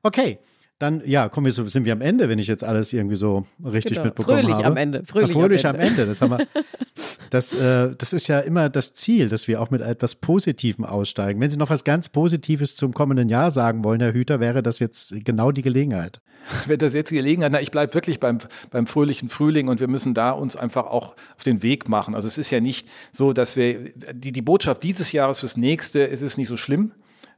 Okay. Dann, ja, kommen wir so, sind wir am Ende, wenn ich jetzt alles irgendwie so richtig Genau. mitbekommen Fröhlich habe. am Ende, fröhlich am fröhlich Ende. am Ende. Das, haben wir, das, äh, das ist ja immer das Ziel, dass wir auch mit etwas Positivem aussteigen. Wenn Sie noch was ganz Positives zum kommenden Jahr sagen wollen, Herr Hüter, wäre das jetzt genau die Gelegenheit. Wenn das jetzt gelegen hat, na, ich bleibe wirklich beim, beim fröhlichen Frühling und wir müssen da uns einfach auch auf den Weg machen. Also es ist ja nicht so, dass wir, die, die Botschaft dieses Jahres fürs nächste, es ist nicht so schlimm,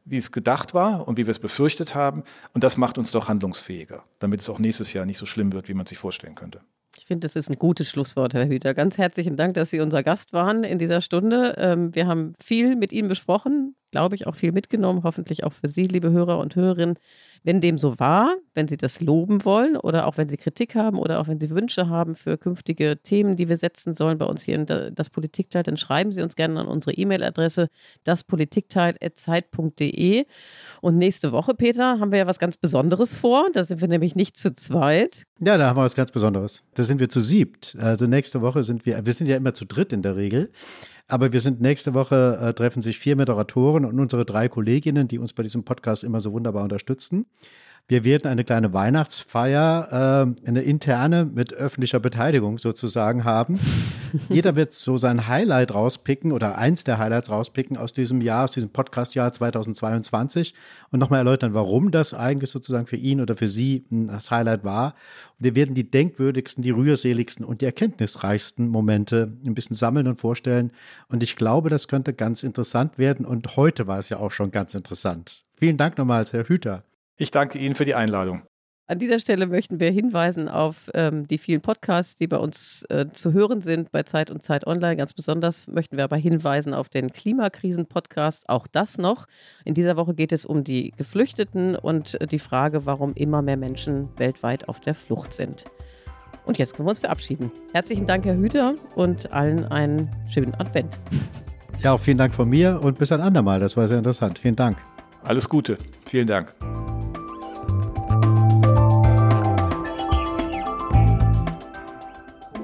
wie es gedacht war und wie wir es befürchtet haben. Und das macht uns doch handlungsfähiger, damit es auch nächstes Jahr nicht so schlimm wird, wie man sich vorstellen könnte. Ich finde, das ist ein gutes Schlusswort, Herr Hüter. Ganz herzlichen Dank, dass Sie unser Gast waren in dieser Stunde. Ähm, Wir haben viel mit Ihnen besprochen, glaube ich, auch viel mitgenommen, hoffentlich auch für Sie, liebe Hörer und Hörerinnen. Wenn dem so war, wenn Sie das loben wollen oder auch wenn Sie Kritik haben oder auch wenn Sie Wünsche haben für künftige Themen, die wir setzen sollen bei uns hier in das Politikteil, dann schreiben Sie uns gerne an unsere E-Mail-Adresse daspolitikteil.zeit.de. Und nächste Woche, Peter, haben wir ja was ganz Besonderes vor. Da sind wir nämlich nicht zu zweit. Ja, da haben wir was ganz Besonderes. Da sind wir zu siebt. Also nächste Woche sind wir, wir sind ja immer zu dritt in der Regel. Aber wir sind nächste Woche, äh, treffen sich vier Moderatoren und unsere drei Kolleginnen, die uns bei diesem Podcast immer so wunderbar unterstützen. Wir werden eine kleine Weihnachtsfeier, äh, eine interne mit öffentlicher Beteiligung sozusagen haben. Jeder wird so sein Highlight rauspicken oder eins der Highlights rauspicken aus diesem Jahr, aus diesem Podcast-Jahr 2022 und nochmal erläutern, warum das eigentlich sozusagen für ihn oder für sie das Highlight war. Und wir werden die denkwürdigsten, die rührseligsten und die erkenntnisreichsten Momente ein bisschen sammeln und vorstellen. Und ich glaube, das könnte ganz interessant werden. Und heute war es ja auch schon ganz interessant. Vielen Dank nochmals, Herr Hüter. Ich danke Ihnen für die Einladung. An dieser Stelle möchten wir hinweisen auf ähm, die vielen Podcasts, die bei uns äh, zu hören sind bei Zeit und Zeit Online. Ganz besonders möchten wir aber hinweisen auf den Klimakrisen-Podcast. Auch das noch. In dieser Woche geht es um die Geflüchteten und äh, die Frage, warum immer mehr Menschen weltweit auf der Flucht sind. Und jetzt können wir uns verabschieden. Herzlichen Dank, Herr Hüter, und allen einen schönen Advent. Ja, auch vielen Dank von mir und bis ein andermal. Das war sehr interessant. Vielen Dank. Alles Gute. Vielen Dank.